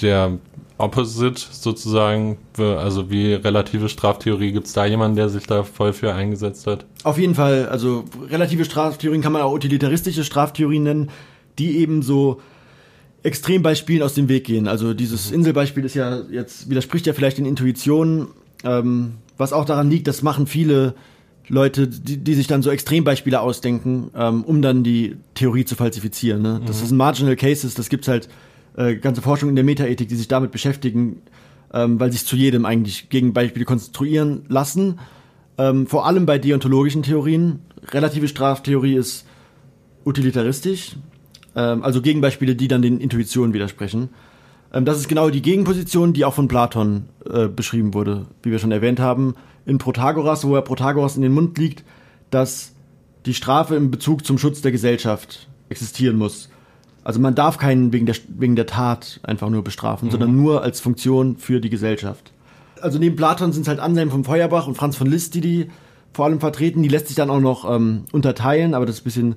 der Opposite sozusagen? Also wie relative Straftheorie, gibt es da jemanden, der sich da voll für eingesetzt hat? Auf jeden Fall, also relative Straftheorien kann man auch utilitaristische Straftheorien nennen, die eben so Extrembeispielen aus dem Weg gehen. Also dieses Inselbeispiel ist ja jetzt, widerspricht ja vielleicht den Intuitionen, ähm, was auch daran liegt, das machen viele Leute, die, die sich dann so Extrembeispiele ausdenken, ähm, um dann die Theorie zu falsifizieren. Ne? Das ist ein Marginal Cases, das gibt's halt äh, ganze Forschung in der Metaethik, die sich damit beschäftigen, ähm, weil sich zu jedem eigentlich Gegenbeispiele konstruieren lassen. Ähm, vor allem bei deontologischen Theorien. Relative Straftheorie ist utilitaristisch, ähm, also Gegenbeispiele, die dann den Intuitionen widersprechen. Ähm, das ist genau die Gegenposition, die auch von Platon äh, beschrieben wurde, wie wir schon erwähnt haben. In Protagoras, wo er Protagoras in den Mund liegt, dass die Strafe im Bezug zum Schutz der Gesellschaft existieren muss. Also man darf keinen wegen der, wegen der Tat einfach nur bestrafen, sondern nur als Funktion für die Gesellschaft. Also neben Platon sind es halt Anselm von Feuerbach und Franz von Liszt, die die vor allem vertreten. Die lässt sich dann auch noch ähm, unterteilen, aber das ist ein bisschen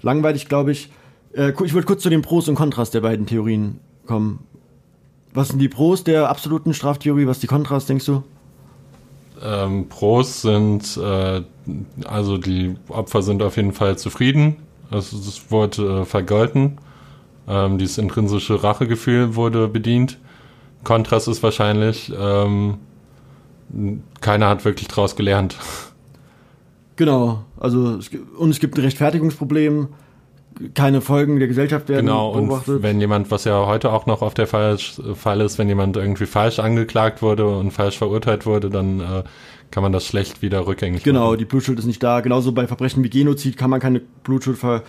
langweilig, glaube ich. Äh, ich würde kurz zu dem Pros und Kontras der beiden Theorien kommen. Was sind die Pros der absoluten Straftheorie? Was die Kontras, denkst du? Ähm, Pros sind, äh, also die Opfer sind auf jeden Fall zufrieden. Also das wurde äh, vergolten. Ähm, dieses intrinsische Rachegefühl wurde bedient. Kontrast ist wahrscheinlich, ähm, keiner hat wirklich draus gelernt. Genau, also es, und es gibt ein Rechtfertigungsproblem, keine Folgen der Gesellschaft werden Genau, und beobachtet. wenn jemand, was ja heute auch noch auf der Fall, Fall ist, wenn jemand irgendwie falsch angeklagt wurde und falsch verurteilt wurde, dann äh, kann man das schlecht wieder rückgängig Genau, machen. die Blutschuld ist nicht da. Genauso bei Verbrechen wie Genozid kann man keine Blutschuld ver,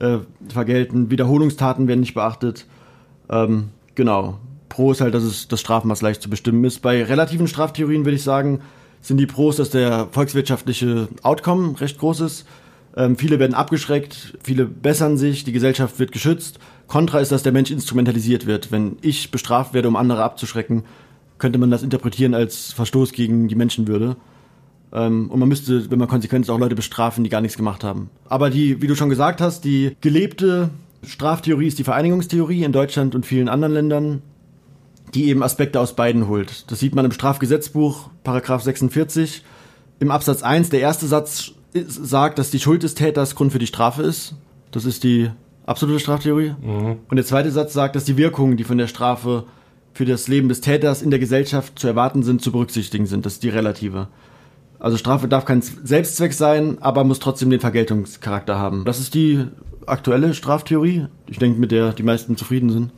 äh, vergelten. Wiederholungstaten werden nicht beachtet. Ähm, genau. Pro ist halt, dass es das Strafmaß leicht zu bestimmen ist. Bei relativen Straftheorien würde ich sagen, sind die Pros, dass der volkswirtschaftliche Outcome recht groß ist. Ähm, viele werden abgeschreckt, viele bessern sich, die Gesellschaft wird geschützt. Kontra ist, dass der Mensch instrumentalisiert wird. Wenn ich bestraft werde, um andere abzuschrecken, könnte man das interpretieren als Verstoß gegen die Menschenwürde. Ähm, und man müsste, wenn man konsequent ist, auch Leute bestrafen, die gar nichts gemacht haben. Aber die, wie du schon gesagt hast, die gelebte Straftheorie ist die Vereinigungstheorie in Deutschland und vielen anderen Ländern, die eben Aspekte aus beiden holt. Das sieht man im Strafgesetzbuch, Paragraph 46. Im Absatz 1, der erste Satz sagt, dass die Schuld des Täters Grund für die Strafe ist. Das ist die absolute Straftheorie. Und der zweite Satz sagt, dass die Wirkungen, die von der Strafe für das Leben des Täters in der Gesellschaft zu erwarten sind, zu berücksichtigen sind. Das ist die relative. Also Strafe darf kein Selbstzweck sein, aber muss trotzdem den Vergeltungscharakter haben. Das ist die aktuelle Straftheorie. Ich denke, mit der die meisten zufrieden sind.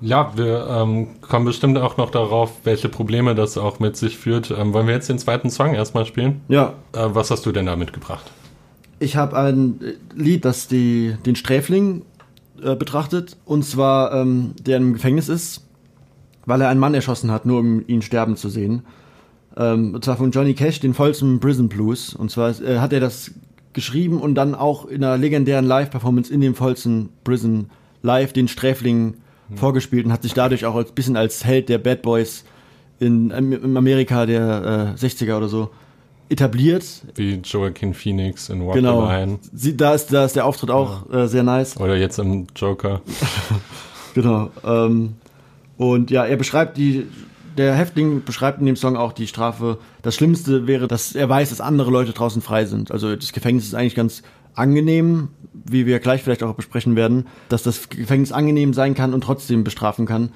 Ja, wir ähm, kommen bestimmt auch noch darauf, welche Probleme das auch mit sich führt. Ähm, wollen wir jetzt den zweiten Song erstmal spielen? Ja, Äh, was hast du denn da mitgebracht? ich habe ein Lied, das die, den Sträfling äh, betrachtet. Und zwar, ähm, der im Gefängnis ist, weil er einen Mann erschossen hat, nur um ihn sterben zu sehen. Ähm, und zwar von Johnny Cash, den Folsom Prison Blues. Und zwar äh, hat er das geschrieben und dann auch in einer legendären Live-Performance in dem Folsom Prison Live den Sträfling vorgespielt und hat sich dadurch auch ein bisschen als Held der Bad Boys in, in Amerika der äh, 60er oder so etabliert. Wie Joaquin Phoenix in Walk Genau. the Line Sie, da, ist, da ist der Auftritt auch äh, sehr nice. oder jetzt im Joker. [laughs] Genau. Ähm, und ja, er beschreibt die, der Häftling beschreibt in dem Song auch die Strafe. Das Schlimmste wäre, dass er weiß, dass andere Leute draußen frei sind. Also das Gefängnis ist eigentlich ganz angenehm, wie wir gleich vielleicht auch besprechen werden, dass das Gefängnis angenehm sein kann und trotzdem bestrafen kann.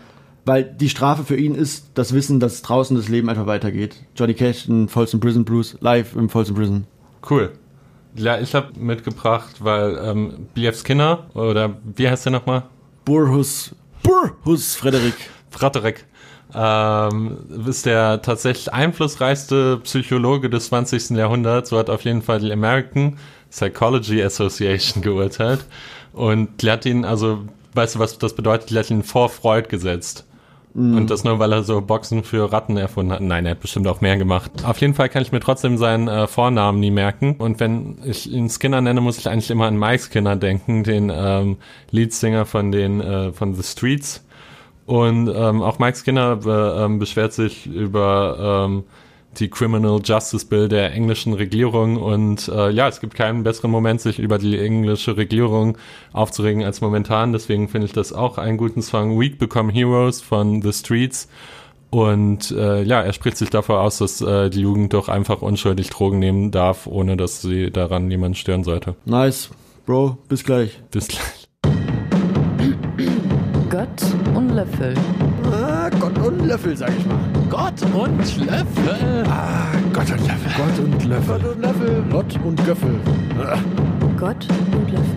Weil die Strafe für ihn ist das Wissen, dass draußen das Leben einfach weitergeht. Johnny Cash in Folsom Prison Blues, live im Folsom Prison. Cool. Ja, ich habe mitgebracht, weil ähm, B.F. Skinner oder wie heißt der nochmal? Burhus, Burhus Frederik. Fratterek. Ähm, ist der tatsächlich einflussreichste Psychologe des 20. Jahrhunderts. So hat auf jeden Fall die American Psychology Association geurteilt. Und die hat ihn, also, weißt du, was das bedeutet? Die hat ihn vor Freud gesetzt. Und das nur, weil er so Boxen für Ratten erfunden hat. Nein, er hat bestimmt auch mehr gemacht. Auf jeden Fall kann ich mir trotzdem seinen äh, Vornamen nie merken. Und wenn ich ihn Skinner nenne, muss ich eigentlich immer an Mike Skinner denken, den ähm, Leadsinger von den äh, von The Streets. Und ähm, auch Mike Skinner be, ähm, beschwert sich über ähm, die Criminal Justice Bill der englischen Regierung. Und äh, ja, es gibt keinen besseren Moment, sich über die englische Regierung aufzuregen als momentan. Deswegen finde ich das auch einen guten Song. Weak Become Heroes von The Streets. Und äh, ja, er spricht sich davor aus, dass äh, die Jugend doch einfach unschuldig Drogen nehmen darf, ohne dass sie daran jemanden stören sollte. Nice. Bro, bis gleich. Bis gleich. Gott und Löffel. Ah, Gott und Löffel, sag ich mal. Gott und Löffel. Ah, Gott und Löffel. Gott und Löffel. Gott und Löffel. Gott und Göffel. Ah. Gott und Löffel.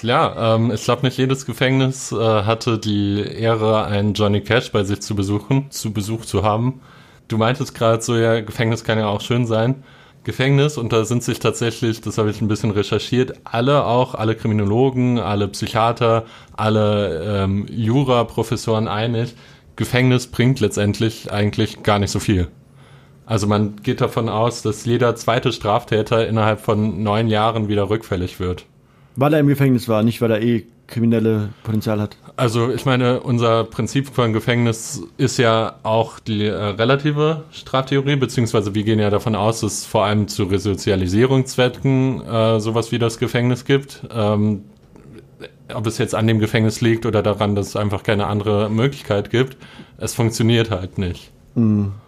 Ja, ähm, ich glaube, nicht jedes Gefängnis äh, hatte die Ehre, einen Johnny Cash bei sich zu besuchen, zu Besuch zu haben. Du meintest gerade so, ja, Gefängnis kann ja auch schön sein. Gefängnis, und da sind sich tatsächlich, das habe ich ein bisschen recherchiert, alle auch, alle Kriminologen, alle Psychiater, alle ähm, Jura-Professoren einig, Gefängnis bringt letztendlich eigentlich gar nicht so viel. Also man geht davon aus, dass jeder zweite Straftäter innerhalb von neun Jahren wieder rückfällig wird. Weil er im Gefängnis war, nicht weil er eh kriminelle Potenzial hat. Also ich meine, unser Prinzip von Gefängnis ist ja auch die äh, relative Straftheorie, beziehungsweise wir gehen ja davon aus, dass es vor allem zu Resozialisierungszwecken äh, sowas wie das Gefängnis gibt. Ähm, ob es jetzt an dem Gefängnis liegt oder daran, dass es einfach keine andere Möglichkeit gibt, es funktioniert halt nicht.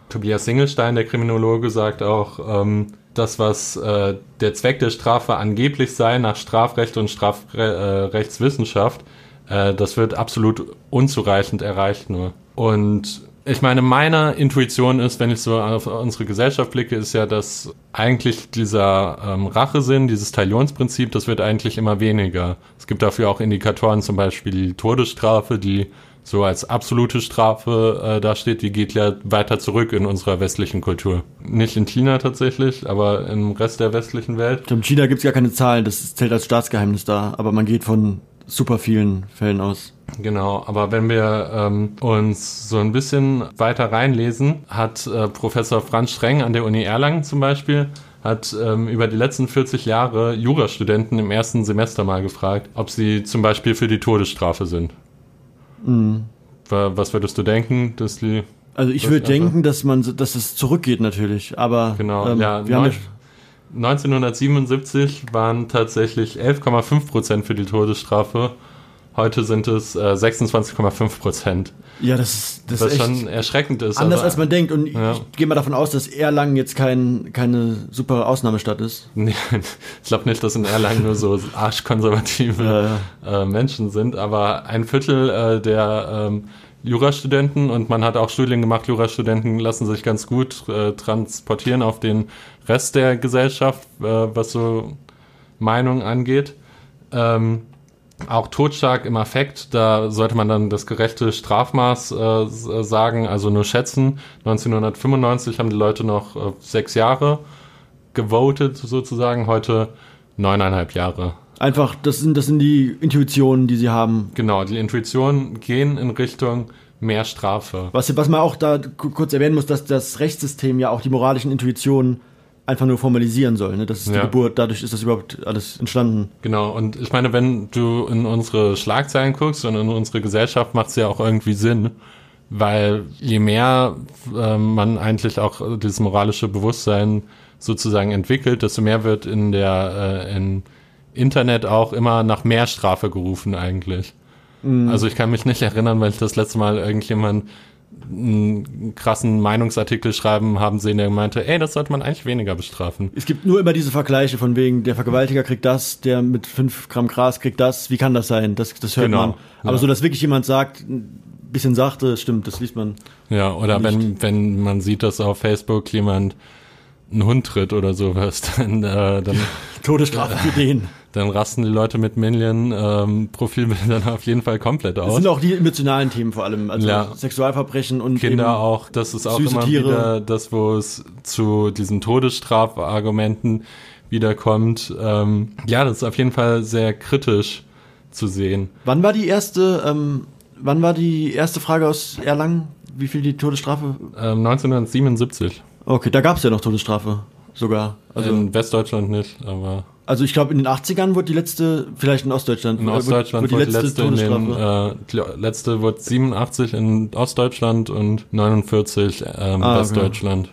Tobias Singelstein, der Kriminologe, sagt auch, ähm, das, was äh, der Zweck der Strafe angeblich sei nach Strafrecht und Strafrechtswissenschaft, äh, das wird absolut unzureichend erreicht nur. Und ich meine, meine Intuition ist, wenn ich so auf unsere Gesellschaft blicke, ist ja, dass eigentlich dieser ähm, Rachesinn, dieses Talionsprinzip, das wird eigentlich immer weniger. Es gibt dafür auch Indikatoren, zum Beispiel die Todesstrafe, die so als absolute Strafe äh, dasteht, die geht ja weiter zurück in unserer westlichen Kultur. Nicht in China tatsächlich, aber im Rest der westlichen Welt. In China gibt's gar keine Zahlen, das zählt als Staatsgeheimnis da, aber man geht von super vielen Fällen aus. Genau, aber wenn wir ähm, uns so ein bisschen weiter reinlesen, hat äh, Professor Franz Streng an der Uni Erlangen zum Beispiel hat ähm, über die letzten 40 Jahre Jurastudenten im ersten Semester mal gefragt, ob sie zum Beispiel für die Todesstrafe sind. Wa- Was würdest du denken, dass die Also ich würde denken, dass man, dass es zurückgeht natürlich, aber Genau, ähm, ja, wir haben ja, neun- 1977 waren tatsächlich 11,5 Prozent für die Todesstrafe. Heute sind es äh, 26,5 Prozent. ja, das ist, das Was ist schon erschreckend ist. anders also- als man denkt und Ja. ich gehe mal davon aus, dass Erlangen jetzt kein, keine super Ausnahmestadt ist. [laughs] Nee, ich glaube nicht, dass in Erlangen nur so arschkonservative äh, Menschen sind, aber ein Viertel äh, der ähm, Jurastudenten und man hat auch Studien gemacht, Jurastudenten lassen sich ganz gut äh, transportieren auf den Rest der Gesellschaft, äh, was so Meinung angeht. Ähm, auch Totschlag im Affekt, da sollte man dann das gerechte Strafmaß äh, äh, sagen, also nur schätzen. 1995 haben die Leute noch äh, sechs Jahre gewotet sozusagen, heute neuneinhalb Jahre. Einfach, das sind, das sind die Intuitionen, die sie haben. Genau, die Intuitionen gehen in Richtung mehr Strafe. Was, was man auch da ku- kurz erwähnen muss, dass das Rechtssystem ja auch die moralischen Intuitionen einfach nur formalisieren soll. Ne? Das ist die Ja. Geburt, dadurch ist das überhaupt alles entstanden. Genau, und ich meine, wenn du in unsere Schlagzeilen guckst und in unsere Gesellschaft, macht es ja auch irgendwie Sinn, weil je mehr ähm, man eigentlich auch dieses moralische Bewusstsein sozusagen entwickelt, desto mehr wird in der äh, in Internet auch immer nach mehr Strafe gerufen eigentlich. Also ich kann mich nicht erinnern, weil ich das letzte Mal irgendjemand einen krassen Meinungsartikel schreiben haben sehen, der meinte, ey, das sollte man eigentlich weniger bestrafen. Es gibt nur immer diese Vergleiche von wegen, der Vergewaltiger kriegt das, der mit 5 Gramm Gras kriegt das. Wie kann das sein? Das, das hört Genau, man. Aber ja. so, dass wirklich jemand sagt, ein bisschen sachte, stimmt, das liest man. Ja, oder Nicht. wenn, wenn man sieht, dass auf Facebook jemand einen Hund tritt oder sowas, [laughs] dann, äh, dann, Todesstrafe für den. dann rasten die Leute mit Million ähm, [laughs] auf jeden Fall komplett Das aus. sind auch die emotionalen Themen vor allem. Also Ja. Sexualverbrechen und Kinder auch, das ist auch immer Tiere. wieder das, wo es zu diesen Todesstrafargumenten wiederkommt. Ähm, ja, das ist auf jeden Fall sehr kritisch zu sehen. Wann war die erste, ähm, wann war die erste Frage aus Erlangen? Wie viel die Todesstrafe? Ähm, 1977. Okay, da gab es ja noch Todesstrafe sogar. Also in Westdeutschland nicht, aber Also ich glaube, in den 80ern wurde die letzte, vielleicht in Ostdeutschland, In äh, Ostdeutschland wurde wurde die letzte, in den, äh, die letzte wurde 87 in Ostdeutschland und 49 ähm, Ah, okay. Westdeutschland.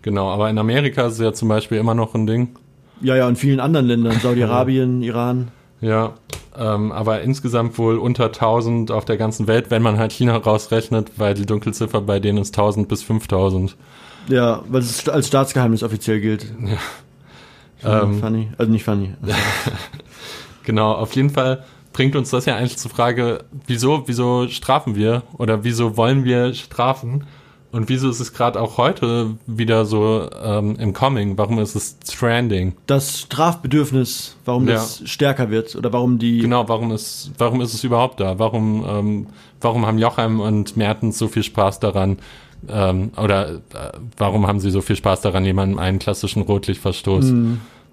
Genau, aber in Amerika ist es ja zum Beispiel immer noch ein Ding. ja, ja, in vielen anderen Ländern, Saudi-Arabien, [laughs] Iran. Ja, ähm, aber insgesamt wohl unter 1000 auf der ganzen Welt, wenn man halt China rausrechnet, weil die Dunkelziffer bei denen ist 1000 bis 5000. Ja, weil es als Staatsgeheimnis offiziell gilt. Ja. Ähm, funny. Also nicht funny. [laughs] Genau, auf jeden Fall bringt uns das ja eigentlich zur Frage, wieso, wieso strafen wir oder wieso wollen wir strafen? Und wieso ist es gerade auch heute wieder so ähm, im Coming? Warum ist es trending? Das Strafbedürfnis, warum das stärker wird oder warum die. Genau, warum ist, warum ist es überhaupt da? Warum, ähm, warum haben Joachim und Mertens so viel Spaß daran? Ähm, oder äh, warum haben sie so viel Spaß daran, jemandem einen klassischen Rotlichtverstoß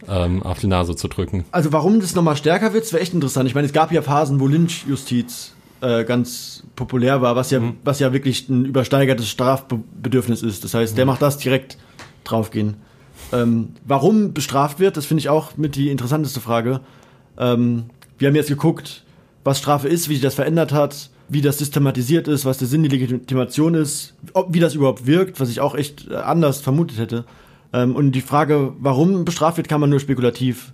ähm, auf die Nase zu drücken? Also warum das nochmal stärker wird, das wäre echt interessant. Ich meine, es gab ja Phasen, wo Lynchjustiz äh, ganz populär war, was ja, was ja wirklich ein übersteigertes Strafbedürfnis ist. Das heißt, der macht das direkt draufgehen. Ähm, warum bestraft wird, das finde ich auch mit die interessanteste Frage. Ähm, wir haben jetzt geguckt, was Strafe ist, wie sich das verändert hat, wie das systematisiert ist, was der Sinn der Legitimation ist, ob, wie das überhaupt wirkt, was ich auch echt äh, anders vermutet hätte. Ähm, und die Frage, warum bestraft wird, kann man nur spekulativ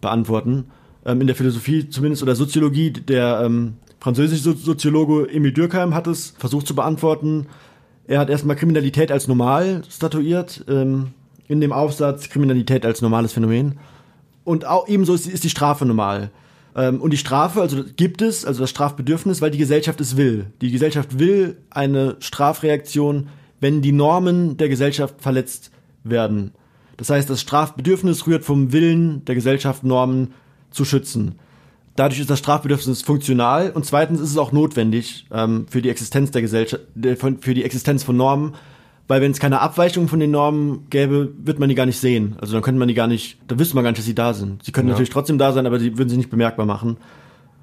beantworten. Ähm, in der Philosophie zumindest oder Soziologie, der ähm, französische So- Soziologe Emil Durkheim hat es versucht zu beantworten. Er hat erstmal Kriminalität als normal statuiert, ähm, in dem Aufsatz Kriminalität als normales Phänomen. Und auch ebenso ist, ist die Strafe normal. Ähm, und die Strafe, also gibt es, also das Strafbedürfnis, weil die Gesellschaft es will. Die Gesellschaft will eine Strafreaktion, wenn die Normen der Gesellschaft verletzt werden. Das heißt, das Strafbedürfnis rührt vom Willen der Gesellschaft, Normen zu schützen. Dadurch ist das Strafbedürfnis funktional und zweitens ist es auch notwendig ähm, für die Existenz der Gesellschaft, für die Existenz von Normen, weil wenn es keine Abweichung von den Normen gäbe, wird man die gar nicht sehen. Also dann könnte man die gar nicht, da wüsste man gar nicht, dass sie da sind. Sie können Ja. natürlich trotzdem da sein, aber sie würden sich nicht bemerkbar machen.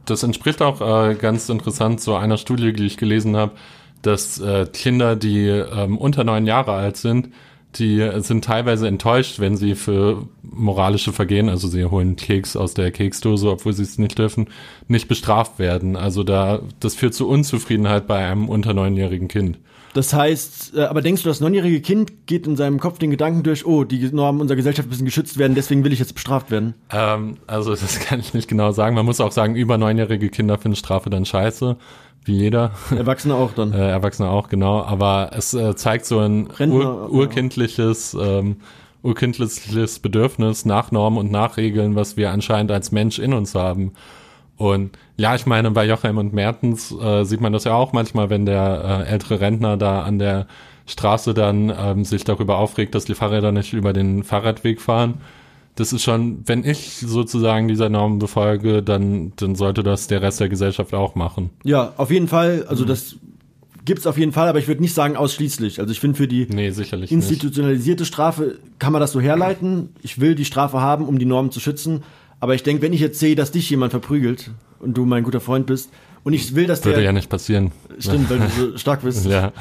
Das entspricht auch äh, ganz interessant so einer Studie, die ich gelesen habe, dass äh, Kinder, die ähm, unter neun Jahre alt sind, die sind teilweise enttäuscht, wenn sie für moralische Vergehen, also sie holen Keks aus der Keksdose, obwohl sie es nicht dürfen, nicht bestraft werden. Also da, das führt zu Unzufriedenheit bei einem unter neunjährigen Kind. Das heißt, äh, aber denkst du, das neunjährige Kind geht in seinem Kopf den Gedanken durch, oh, die Normen unserer Gesellschaft müssen geschützt werden, deswegen will ich jetzt bestraft werden? Ähm, also [laughs] das kann ich nicht genau sagen. Man muss auch sagen, über neunjährige Kinder finden Strafe dann scheiße, wie jeder. [laughs] Erwachsene auch dann. äh, Erwachsene auch, genau. Aber es äh, zeigt so ein Rentner, ur, ja. urkindliches, ähm, urkindliches Bedürfnis nach Normen und nach Regeln, was wir anscheinend als Mensch in uns haben. Und ja, ich meine, bei Joachim und Mertens äh, sieht man das ja auch manchmal, wenn der äh, ältere Rentner da an der Straße dann ähm, sich darüber aufregt, dass die Fahrräder nicht über den Fahrradweg fahren. Das ist schon, wenn ich sozusagen dieser Norm befolge, dann, dann sollte das der Rest der Gesellschaft auch machen. Ja, auf jeden Fall, also das gibt's auf jeden Fall, aber ich würde nicht sagen ausschließlich. Also ich finde für die Nee, sicherlich nicht. institutionalisierte Strafe kann man das so herleiten. Ich will die Strafe haben, um die Normen zu schützen. Aber ich denke, wenn ich jetzt sehe, dass dich jemand verprügelt und du mein guter Freund bist und ich will, dass Würde der ja nicht passieren. stimmt, weil du so [laughs] stark bist, Ja.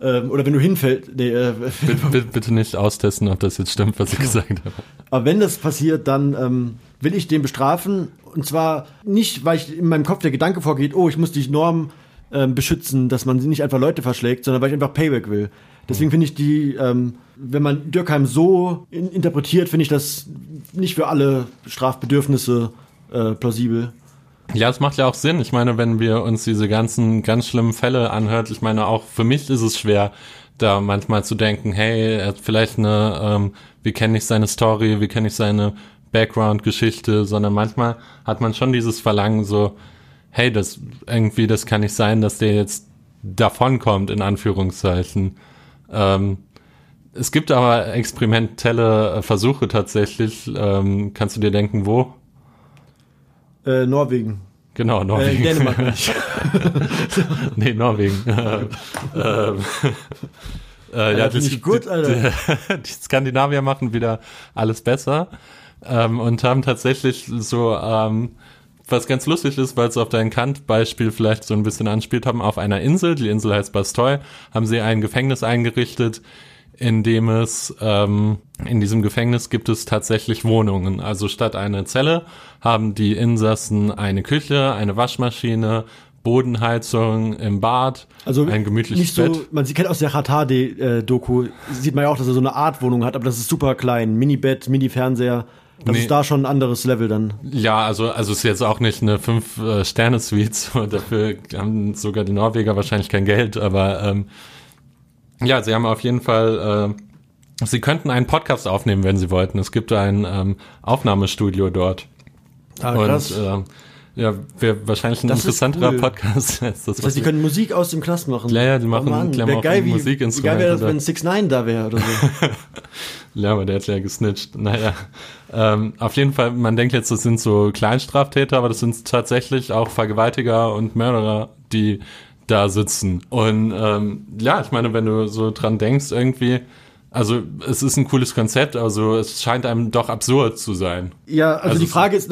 ähm, oder wenn du hinfällst, nee, äh, [laughs] Bitte, bitte nicht austesten, ob das jetzt stimmt, was ich gesagt habe. Aber wenn das passiert, dann ähm, will ich den bestrafen. Und zwar nicht, weil ich in meinem Kopf der Gedanke vorgeht, oh, ich muss die Norm ähm, beschützen, dass man nicht einfach Leute verschlägt, sondern weil ich einfach Payback will. Deswegen finde ich die, ähm, wenn man Dürkheim so in, interpretiert, finde ich das nicht für alle Strafbedürfnisse äh, plausibel. Ja, es macht ja auch Sinn. Ich meine, wenn wir uns diese ganzen ganz schlimmen Fälle anhört, ich meine, auch für mich ist es schwer, da manchmal zu denken, hey, er hat vielleicht eine, ähm, wir kennen nicht seine Story, wir kennen nicht seine Background-Geschichte, sondern manchmal hat man schon dieses Verlangen so, hey, das irgendwie, das kann nicht sein, dass der jetzt davonkommt, in Anführungszeichen. Ähm, es gibt aber experimentelle äh, Versuche tatsächlich. Ähm, kannst du dir denken, wo? Äh, Norwegen. Genau, Äh, Norwegen. Dänemark [laughs] nicht. [laughs] nee, Norwegen. [laughs] ähm, äh, ja, finde ich gut, Alter. Die, die Skandinavier machen wieder alles besser ähm, und haben tatsächlich so, ähm, was ganz lustig ist, weil es auf dein Kant-Beispiel vielleicht so ein bisschen anspielt haben, auf einer Insel, die Insel heißt Bastoy, haben sie ein Gefängnis eingerichtet, in dem es ähm, in diesem Gefängnis gibt es tatsächlich Wohnungen. Also statt einer Zelle haben die Insassen eine Küche, eine Waschmaschine, Bodenheizung im Bad, Also ein gemütliches nicht so, Bett. man kennt aus der Hatade-Doku, sieht man ja auch, dass er so eine Art Wohnung hat, aber das ist super klein. Mini-Bett, Mini-Fernseher. Das Nee. ist da schon ein anderes Level dann. Ja, also also es ist jetzt auch nicht eine fünf äh, Sterne Suite, [laughs] so, dafür haben sogar die Norweger wahrscheinlich kein Geld, aber ähm, ja, sie haben auf jeden Fall äh, sie könnten einen Podcast aufnehmen, wenn sie wollten. Es gibt ein ähm, Aufnahmestudio dort. Ah, Und ähm, ja, wäre wahrscheinlich ein Das interessanterer cool. Podcast [laughs] als das, das heißt, die können Musik aus dem Knast machen. Ja, ja, die machen- oh Mann, wär geil, wie, Musikinstrumente Wie geil wäre das, da. wenn 6 9 da wäre oder so. [laughs] Ja, aber der hat ja gesnitcht. Naja, ähm, auf jeden Fall, man denkt jetzt, das sind so Kleinstraftäter, aber das sind tatsächlich auch Vergewaltiger und Mörderer, die da sitzen. Und ähm, ja, ich meine, wenn du so dran denkst, irgendwie, also es ist ein cooles Konzept, also es scheint einem doch absurd zu sein. Ja, also, Also die Frage ist,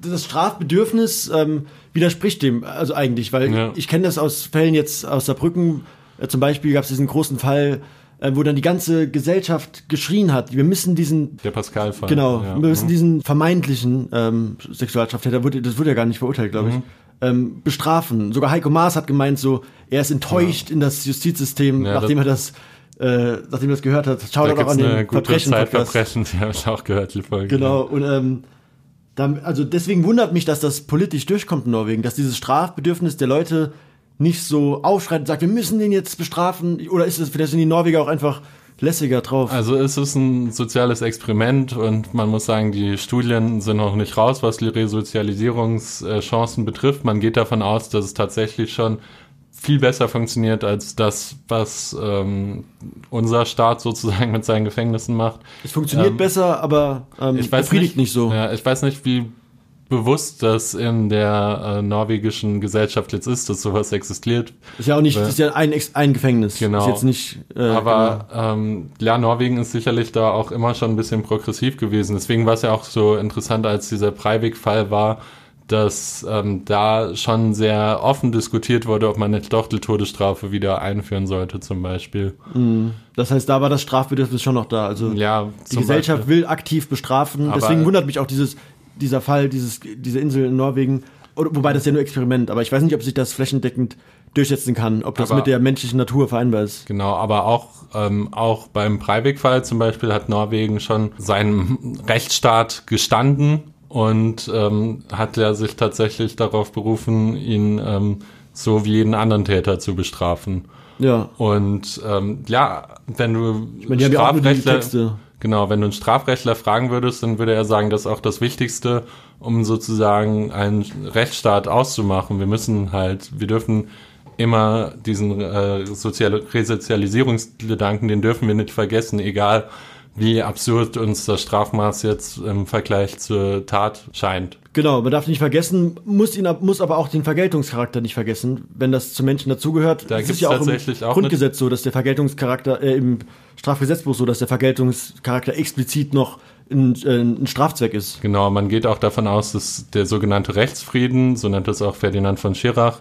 das Strafbedürfnis ähm, widerspricht dem, also eigentlich, weil Ja. ich kenne das aus Fällen jetzt aus Saarbrücken, äh, zum Beispiel gab es diesen großen Fall, äh, wo dann die ganze Gesellschaft geschrien hat, wir müssen diesen, Der Pascal-Fall. genau, ja. Mhm. wir müssen diesen vermeintlichen ähm, Sexualstraftäter, das wurde ja gar nicht verurteilt, glaube Mhm. ich, ähm, bestrafen. Sogar Heiko Maas hat gemeint, so, er ist enttäuscht in das Justizsystem, Ja, nachdem er das äh, nachdem er das gehört hat. Schaut Da auch an den gute Zeit Verbrechen-Podcast. Verbrechen, [laughs] die habe ich auch gehört, die Folge. Genau, und ähm, dann, also deswegen wundert mich, dass das politisch durchkommt in Norwegen, dass dieses Strafbedürfnis der Leute nicht so aufschreit und sagt, wir müssen den jetzt bestrafen. Oder ist es, vielleicht sind die Norweger auch einfach lässiger drauf. Also es ist ein soziales Experiment und man muss sagen, die Studien sind noch nicht raus, was die Resozialisierungschancen betrifft. Man geht davon aus, dass es tatsächlich schon viel besser funktioniert als das, was ähm, unser Staat sozusagen mit seinen Gefängnissen macht. es funktioniert ähm, besser, aber ähm, Ich weiß befriedigt nicht, so. Ja, ich weiß nicht, wie bewusst das in der äh, norwegischen Gesellschaft jetzt ist, dass sowas existiert. Ist ja auch nicht, das ist ja ein, ein Gefängnis. Genau. Ist jetzt nicht. Äh, Aber ähm, ja, Norwegen ist sicherlich da auch immer schon ein bisschen progressiv gewesen. Deswegen war es ja auch so interessant, als dieser Breivik-Fall war, dass ähm, da schon sehr offen diskutiert wurde, ob man nicht doch die Todesstrafe wieder einführen sollte, zum Beispiel. genau. das heißt, da war das Strafbedürfnis schon noch da. Also Ja, die Gesellschaft Beispiel. will aktiv bestrafen. Aber- Deswegen wundert mich auch dieses, dieser Fall, dieses, diese Insel in Norwegen. Wobei das ja nur Experiment, aber ich weiß nicht, ob sich das flächendeckend durchsetzen kann, ob das Aber- mit der menschlichen Natur vereinbar ist. Genau, aber auch, ähm, auch beim Breivik-Fall zum Beispiel hat Norwegen schon seinen Rechtsstaat gestanden und ähm, hat ja sich tatsächlich darauf berufen, ihn ähm, so wie jeden anderen Täter zu bestrafen. Ja. Und ähm, ja, wenn du Ich die Strafrechtler, genau, wenn du einen Strafrechtler fragen würdest, dann würde er sagen, das ist auch das Wichtigste, um sozusagen einen Rechtsstaat auszumachen. Wir müssen halt, wir dürfen immer diesen äh, soziale Resozialisierungsgedanken, den dürfen wir nicht vergessen, egal wie absurd uns das Strafmaß jetzt im Vergleich zur Tat scheint. Genau, man darf nicht vergessen, muss ihn muss aber auch den Vergeltungscharakter nicht vergessen, wenn das zu Menschen dazugehört. Da Es ist gibt's ja auch im tatsächlich auch Grundgesetz so, dass der Vergeltungscharakter äh, im Strafgesetzbuch so, dass der Vergeltungscharakter explizit noch ein, äh, ein Strafzweck ist. Genau, man geht auch davon aus, dass der sogenannte Rechtsfrieden, so nennt es auch Ferdinand von Schirach,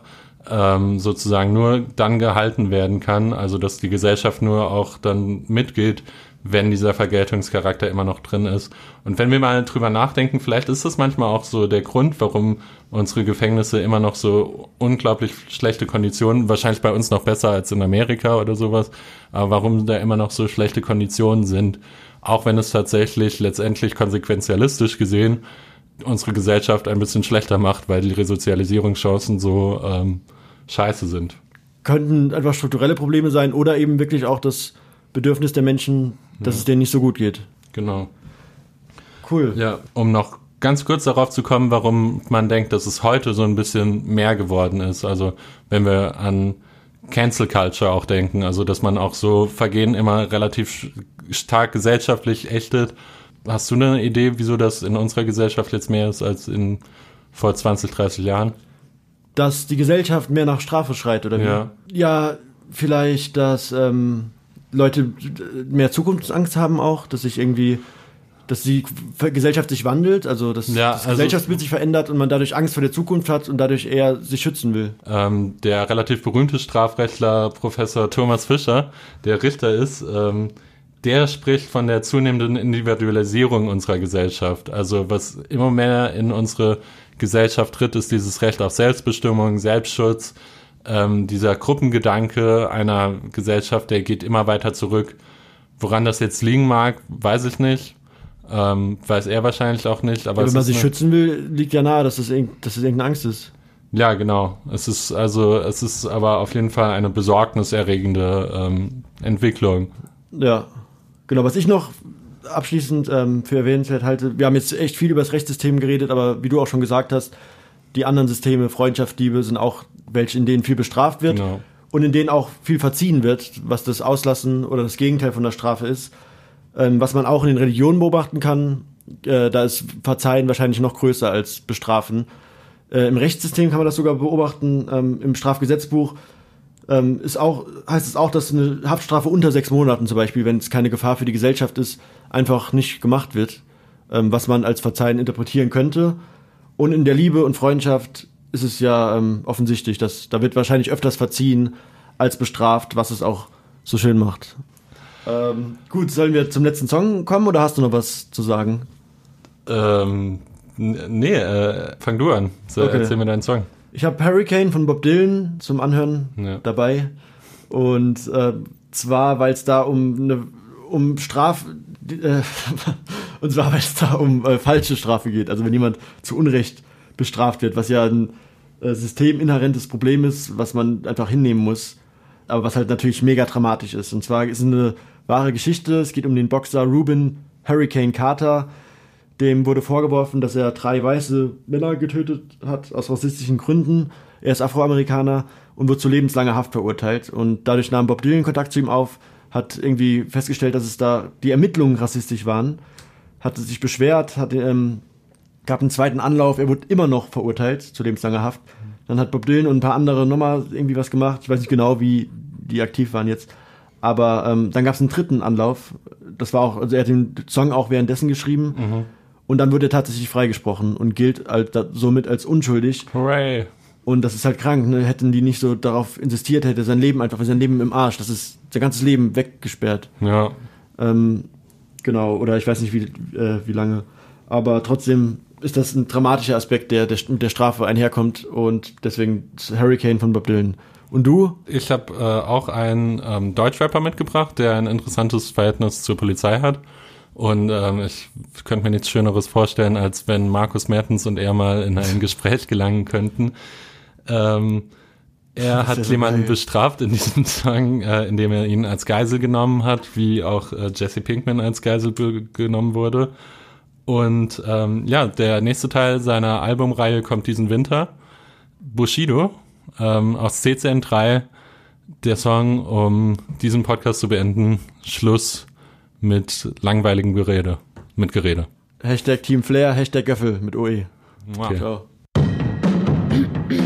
ähm, sozusagen nur dann gehalten werden kann, also dass die Gesellschaft nur auch dann mitgeht, wenn dieser Vergeltungscharakter immer noch drin ist. Und wenn wir mal drüber nachdenken, vielleicht ist das manchmal auch so der Grund, warum unsere Gefängnisse immer noch so unglaublich schlechte Konditionen, wahrscheinlich bei uns noch besser als in Amerika oder sowas, aber warum da immer noch so schlechte Konditionen sind, auch wenn es tatsächlich letztendlich konsequenzialistisch gesehen unsere Gesellschaft ein bisschen schlechter macht, weil die Resozialisierungschancen so ähm, scheiße sind. Könnten einfach strukturelle Probleme sein oder eben wirklich auch das Bedürfnis der Menschen, dass es denen nicht so gut geht. Genau. Cool. Ja, um noch ganz kurz darauf zu kommen, warum man denkt, dass es heute so ein bisschen mehr geworden ist. Also wenn wir an Cancel Culture auch denken, also dass man auch so Vergehen immer relativ stark gesellschaftlich ächtet. Hast du eine Idee, wieso das in unserer Gesellschaft jetzt mehr ist als in vor 20, 30 Jahren? Dass die Gesellschaft mehr nach Strafe schreit, oder wie? Ja. Ja, vielleicht, dass ähm, Leute mehr Zukunftsangst haben auch, dass sich irgendwie dass die Gesellschaft sich wandelt, also dass Ja, das also- Gesellschaftsbild sich verändert und man dadurch Angst vor der Zukunft hat und dadurch eher sich schützen will. Ähm, der relativ berühmte Strafrechtler Professor Thomas Fischer, der Richter ist, ähm, der spricht von der zunehmenden Individualisierung unserer Gesellschaft. Also was immer mehr in unsere Gesellschaft tritt, ist dieses Recht auf Selbstbestimmung, Selbstschutz. Ähm, dieser Gruppengedanke einer Gesellschaft, der geht immer weiter zurück. Woran das jetzt liegen mag, weiß ich nicht. Ähm, weiß er wahrscheinlich auch nicht. Aber Ja, es wenn man sich schützen will, liegt ja nahe, dass dass das irgendeine Angst ist. Ja, genau. Es ist also, es ist aber auf jeden Fall eine besorgniserregende ähm, Entwicklung. Ja, genau. Was ich noch abschließend ähm, für erwähnenswert halte, wir haben jetzt echt viel über das Rechtssystem geredet, aber wie du auch schon gesagt hast, die anderen Systeme, Freundschaft, Liebe, sind auch welche, in denen viel bestraft wird Genau. und in denen auch viel verziehen wird, was das Auslassen oder das Gegenteil von der Strafe ist. Ähm, was man auch in den Religionen beobachten kann, äh, da ist Verzeihen wahrscheinlich noch größer als Bestrafen. Äh, Im Rechtssystem kann man das sogar beobachten, ähm, im Strafgesetzbuch ähm, ist auch, heißt es auch, dass eine Haftstrafe unter sechs Monaten zum Beispiel, wenn es keine Gefahr für die Gesellschaft ist, einfach nicht gemacht wird, ähm, was man als Verzeihen interpretieren könnte. Und in der Liebe und Freundschaft ist es ja ähm, offensichtlich, dass da wird wahrscheinlich öfters verziehen als bestraft, was es auch so schön macht. Ähm, gut, sollen wir zum letzten Song kommen oder hast du noch was zu sagen? Ähm, nee, äh, fang du an. So, Okay. Erzähl mir deinen Song. Ich habe Hurricane von Bob Dylan zum Anhören Ja. dabei. Und äh, zwar, weil es da um eine um Straf [laughs] und zwar, weil es da um äh, falsche Strafe geht. Also wenn jemand zu Unrecht bestraft wird, was ja ein äh, systeminhärentes Problem ist, was man einfach hinnehmen muss, aber was halt natürlich mega dramatisch ist. Und zwar ist es eine wahre Geschichte. Es geht um den Boxer Ruben Hurricane Carter. Dem wurde vorgeworfen, dass er drei weiße Männer getötet hat, aus rassistischen Gründen. Er ist Afroamerikaner und wird zu lebenslanger Haft verurteilt. Und dadurch nahm Bob Dylan Kontakt zu ihm auf, hat irgendwie festgestellt, dass es da die Ermittlungen rassistisch waren, hatte sich beschwert, hat, ähm, gab einen zweiten Anlauf, er wurde immer noch verurteilt zu lebenslanger Haft. Dann hat Bob Dylan und ein paar andere nochmal irgendwie was gemacht. Ich weiß nicht genau, wie die aktiv waren jetzt. Aber ähm, dann gab es einen dritten Anlauf. Das war auch, also er hat den Song auch währenddessen geschrieben. Und dann wurde er tatsächlich freigesprochen und gilt da, somit als unschuldig. Hooray. Und das ist halt krank, ne? Hätten die nicht so darauf insistiert, hätte sein Leben einfach, sein Leben im Arsch, das ist sein ganzes Leben weggesperrt. Ja. Ähm, genau, oder ich weiß nicht, wie, äh, wie lange. Aber trotzdem ist das ein dramatischer Aspekt, der, der mit der Strafe einherkommt und deswegen das Hurricane von Bob Dylan. Und du? Ich habe äh, auch einen ähm, Deutschrapper mitgebracht, der ein interessantes Verhältnis zur Polizei hat. Und ähm, ich könnte mir nichts Schöneres vorstellen, als wenn Markus Mertens und er mal in ein [laughs] Gespräch gelangen könnten. Ähm, er hat jemanden geil. bestraft in diesem [laughs] Song, äh, indem er ihn als Geisel genommen hat, wie auch äh, Jesse Pinkman als Geisel genommen wurde. Und ähm, ja, der nächste Teil seiner Albumreihe kommt diesen Winter. Bushido ähm, aus CCN3, der Song, um diesen Podcast zu beenden. Schluss mit langweiligem Gerede. Mit Gerede. Hashtag Team Flair, Hashtag Göffel mit OE. Okay. Ciao. [clears throat]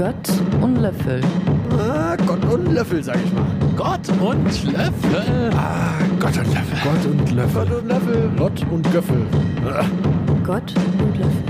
Gott und Löffel. Ah, Gott und Löffel, sag ich mal. Gott und Löffel. Ah, Gott und Löffel. Gott und Löffel. Gott und Löffel. Gott und Göffel. Gott und Löffel.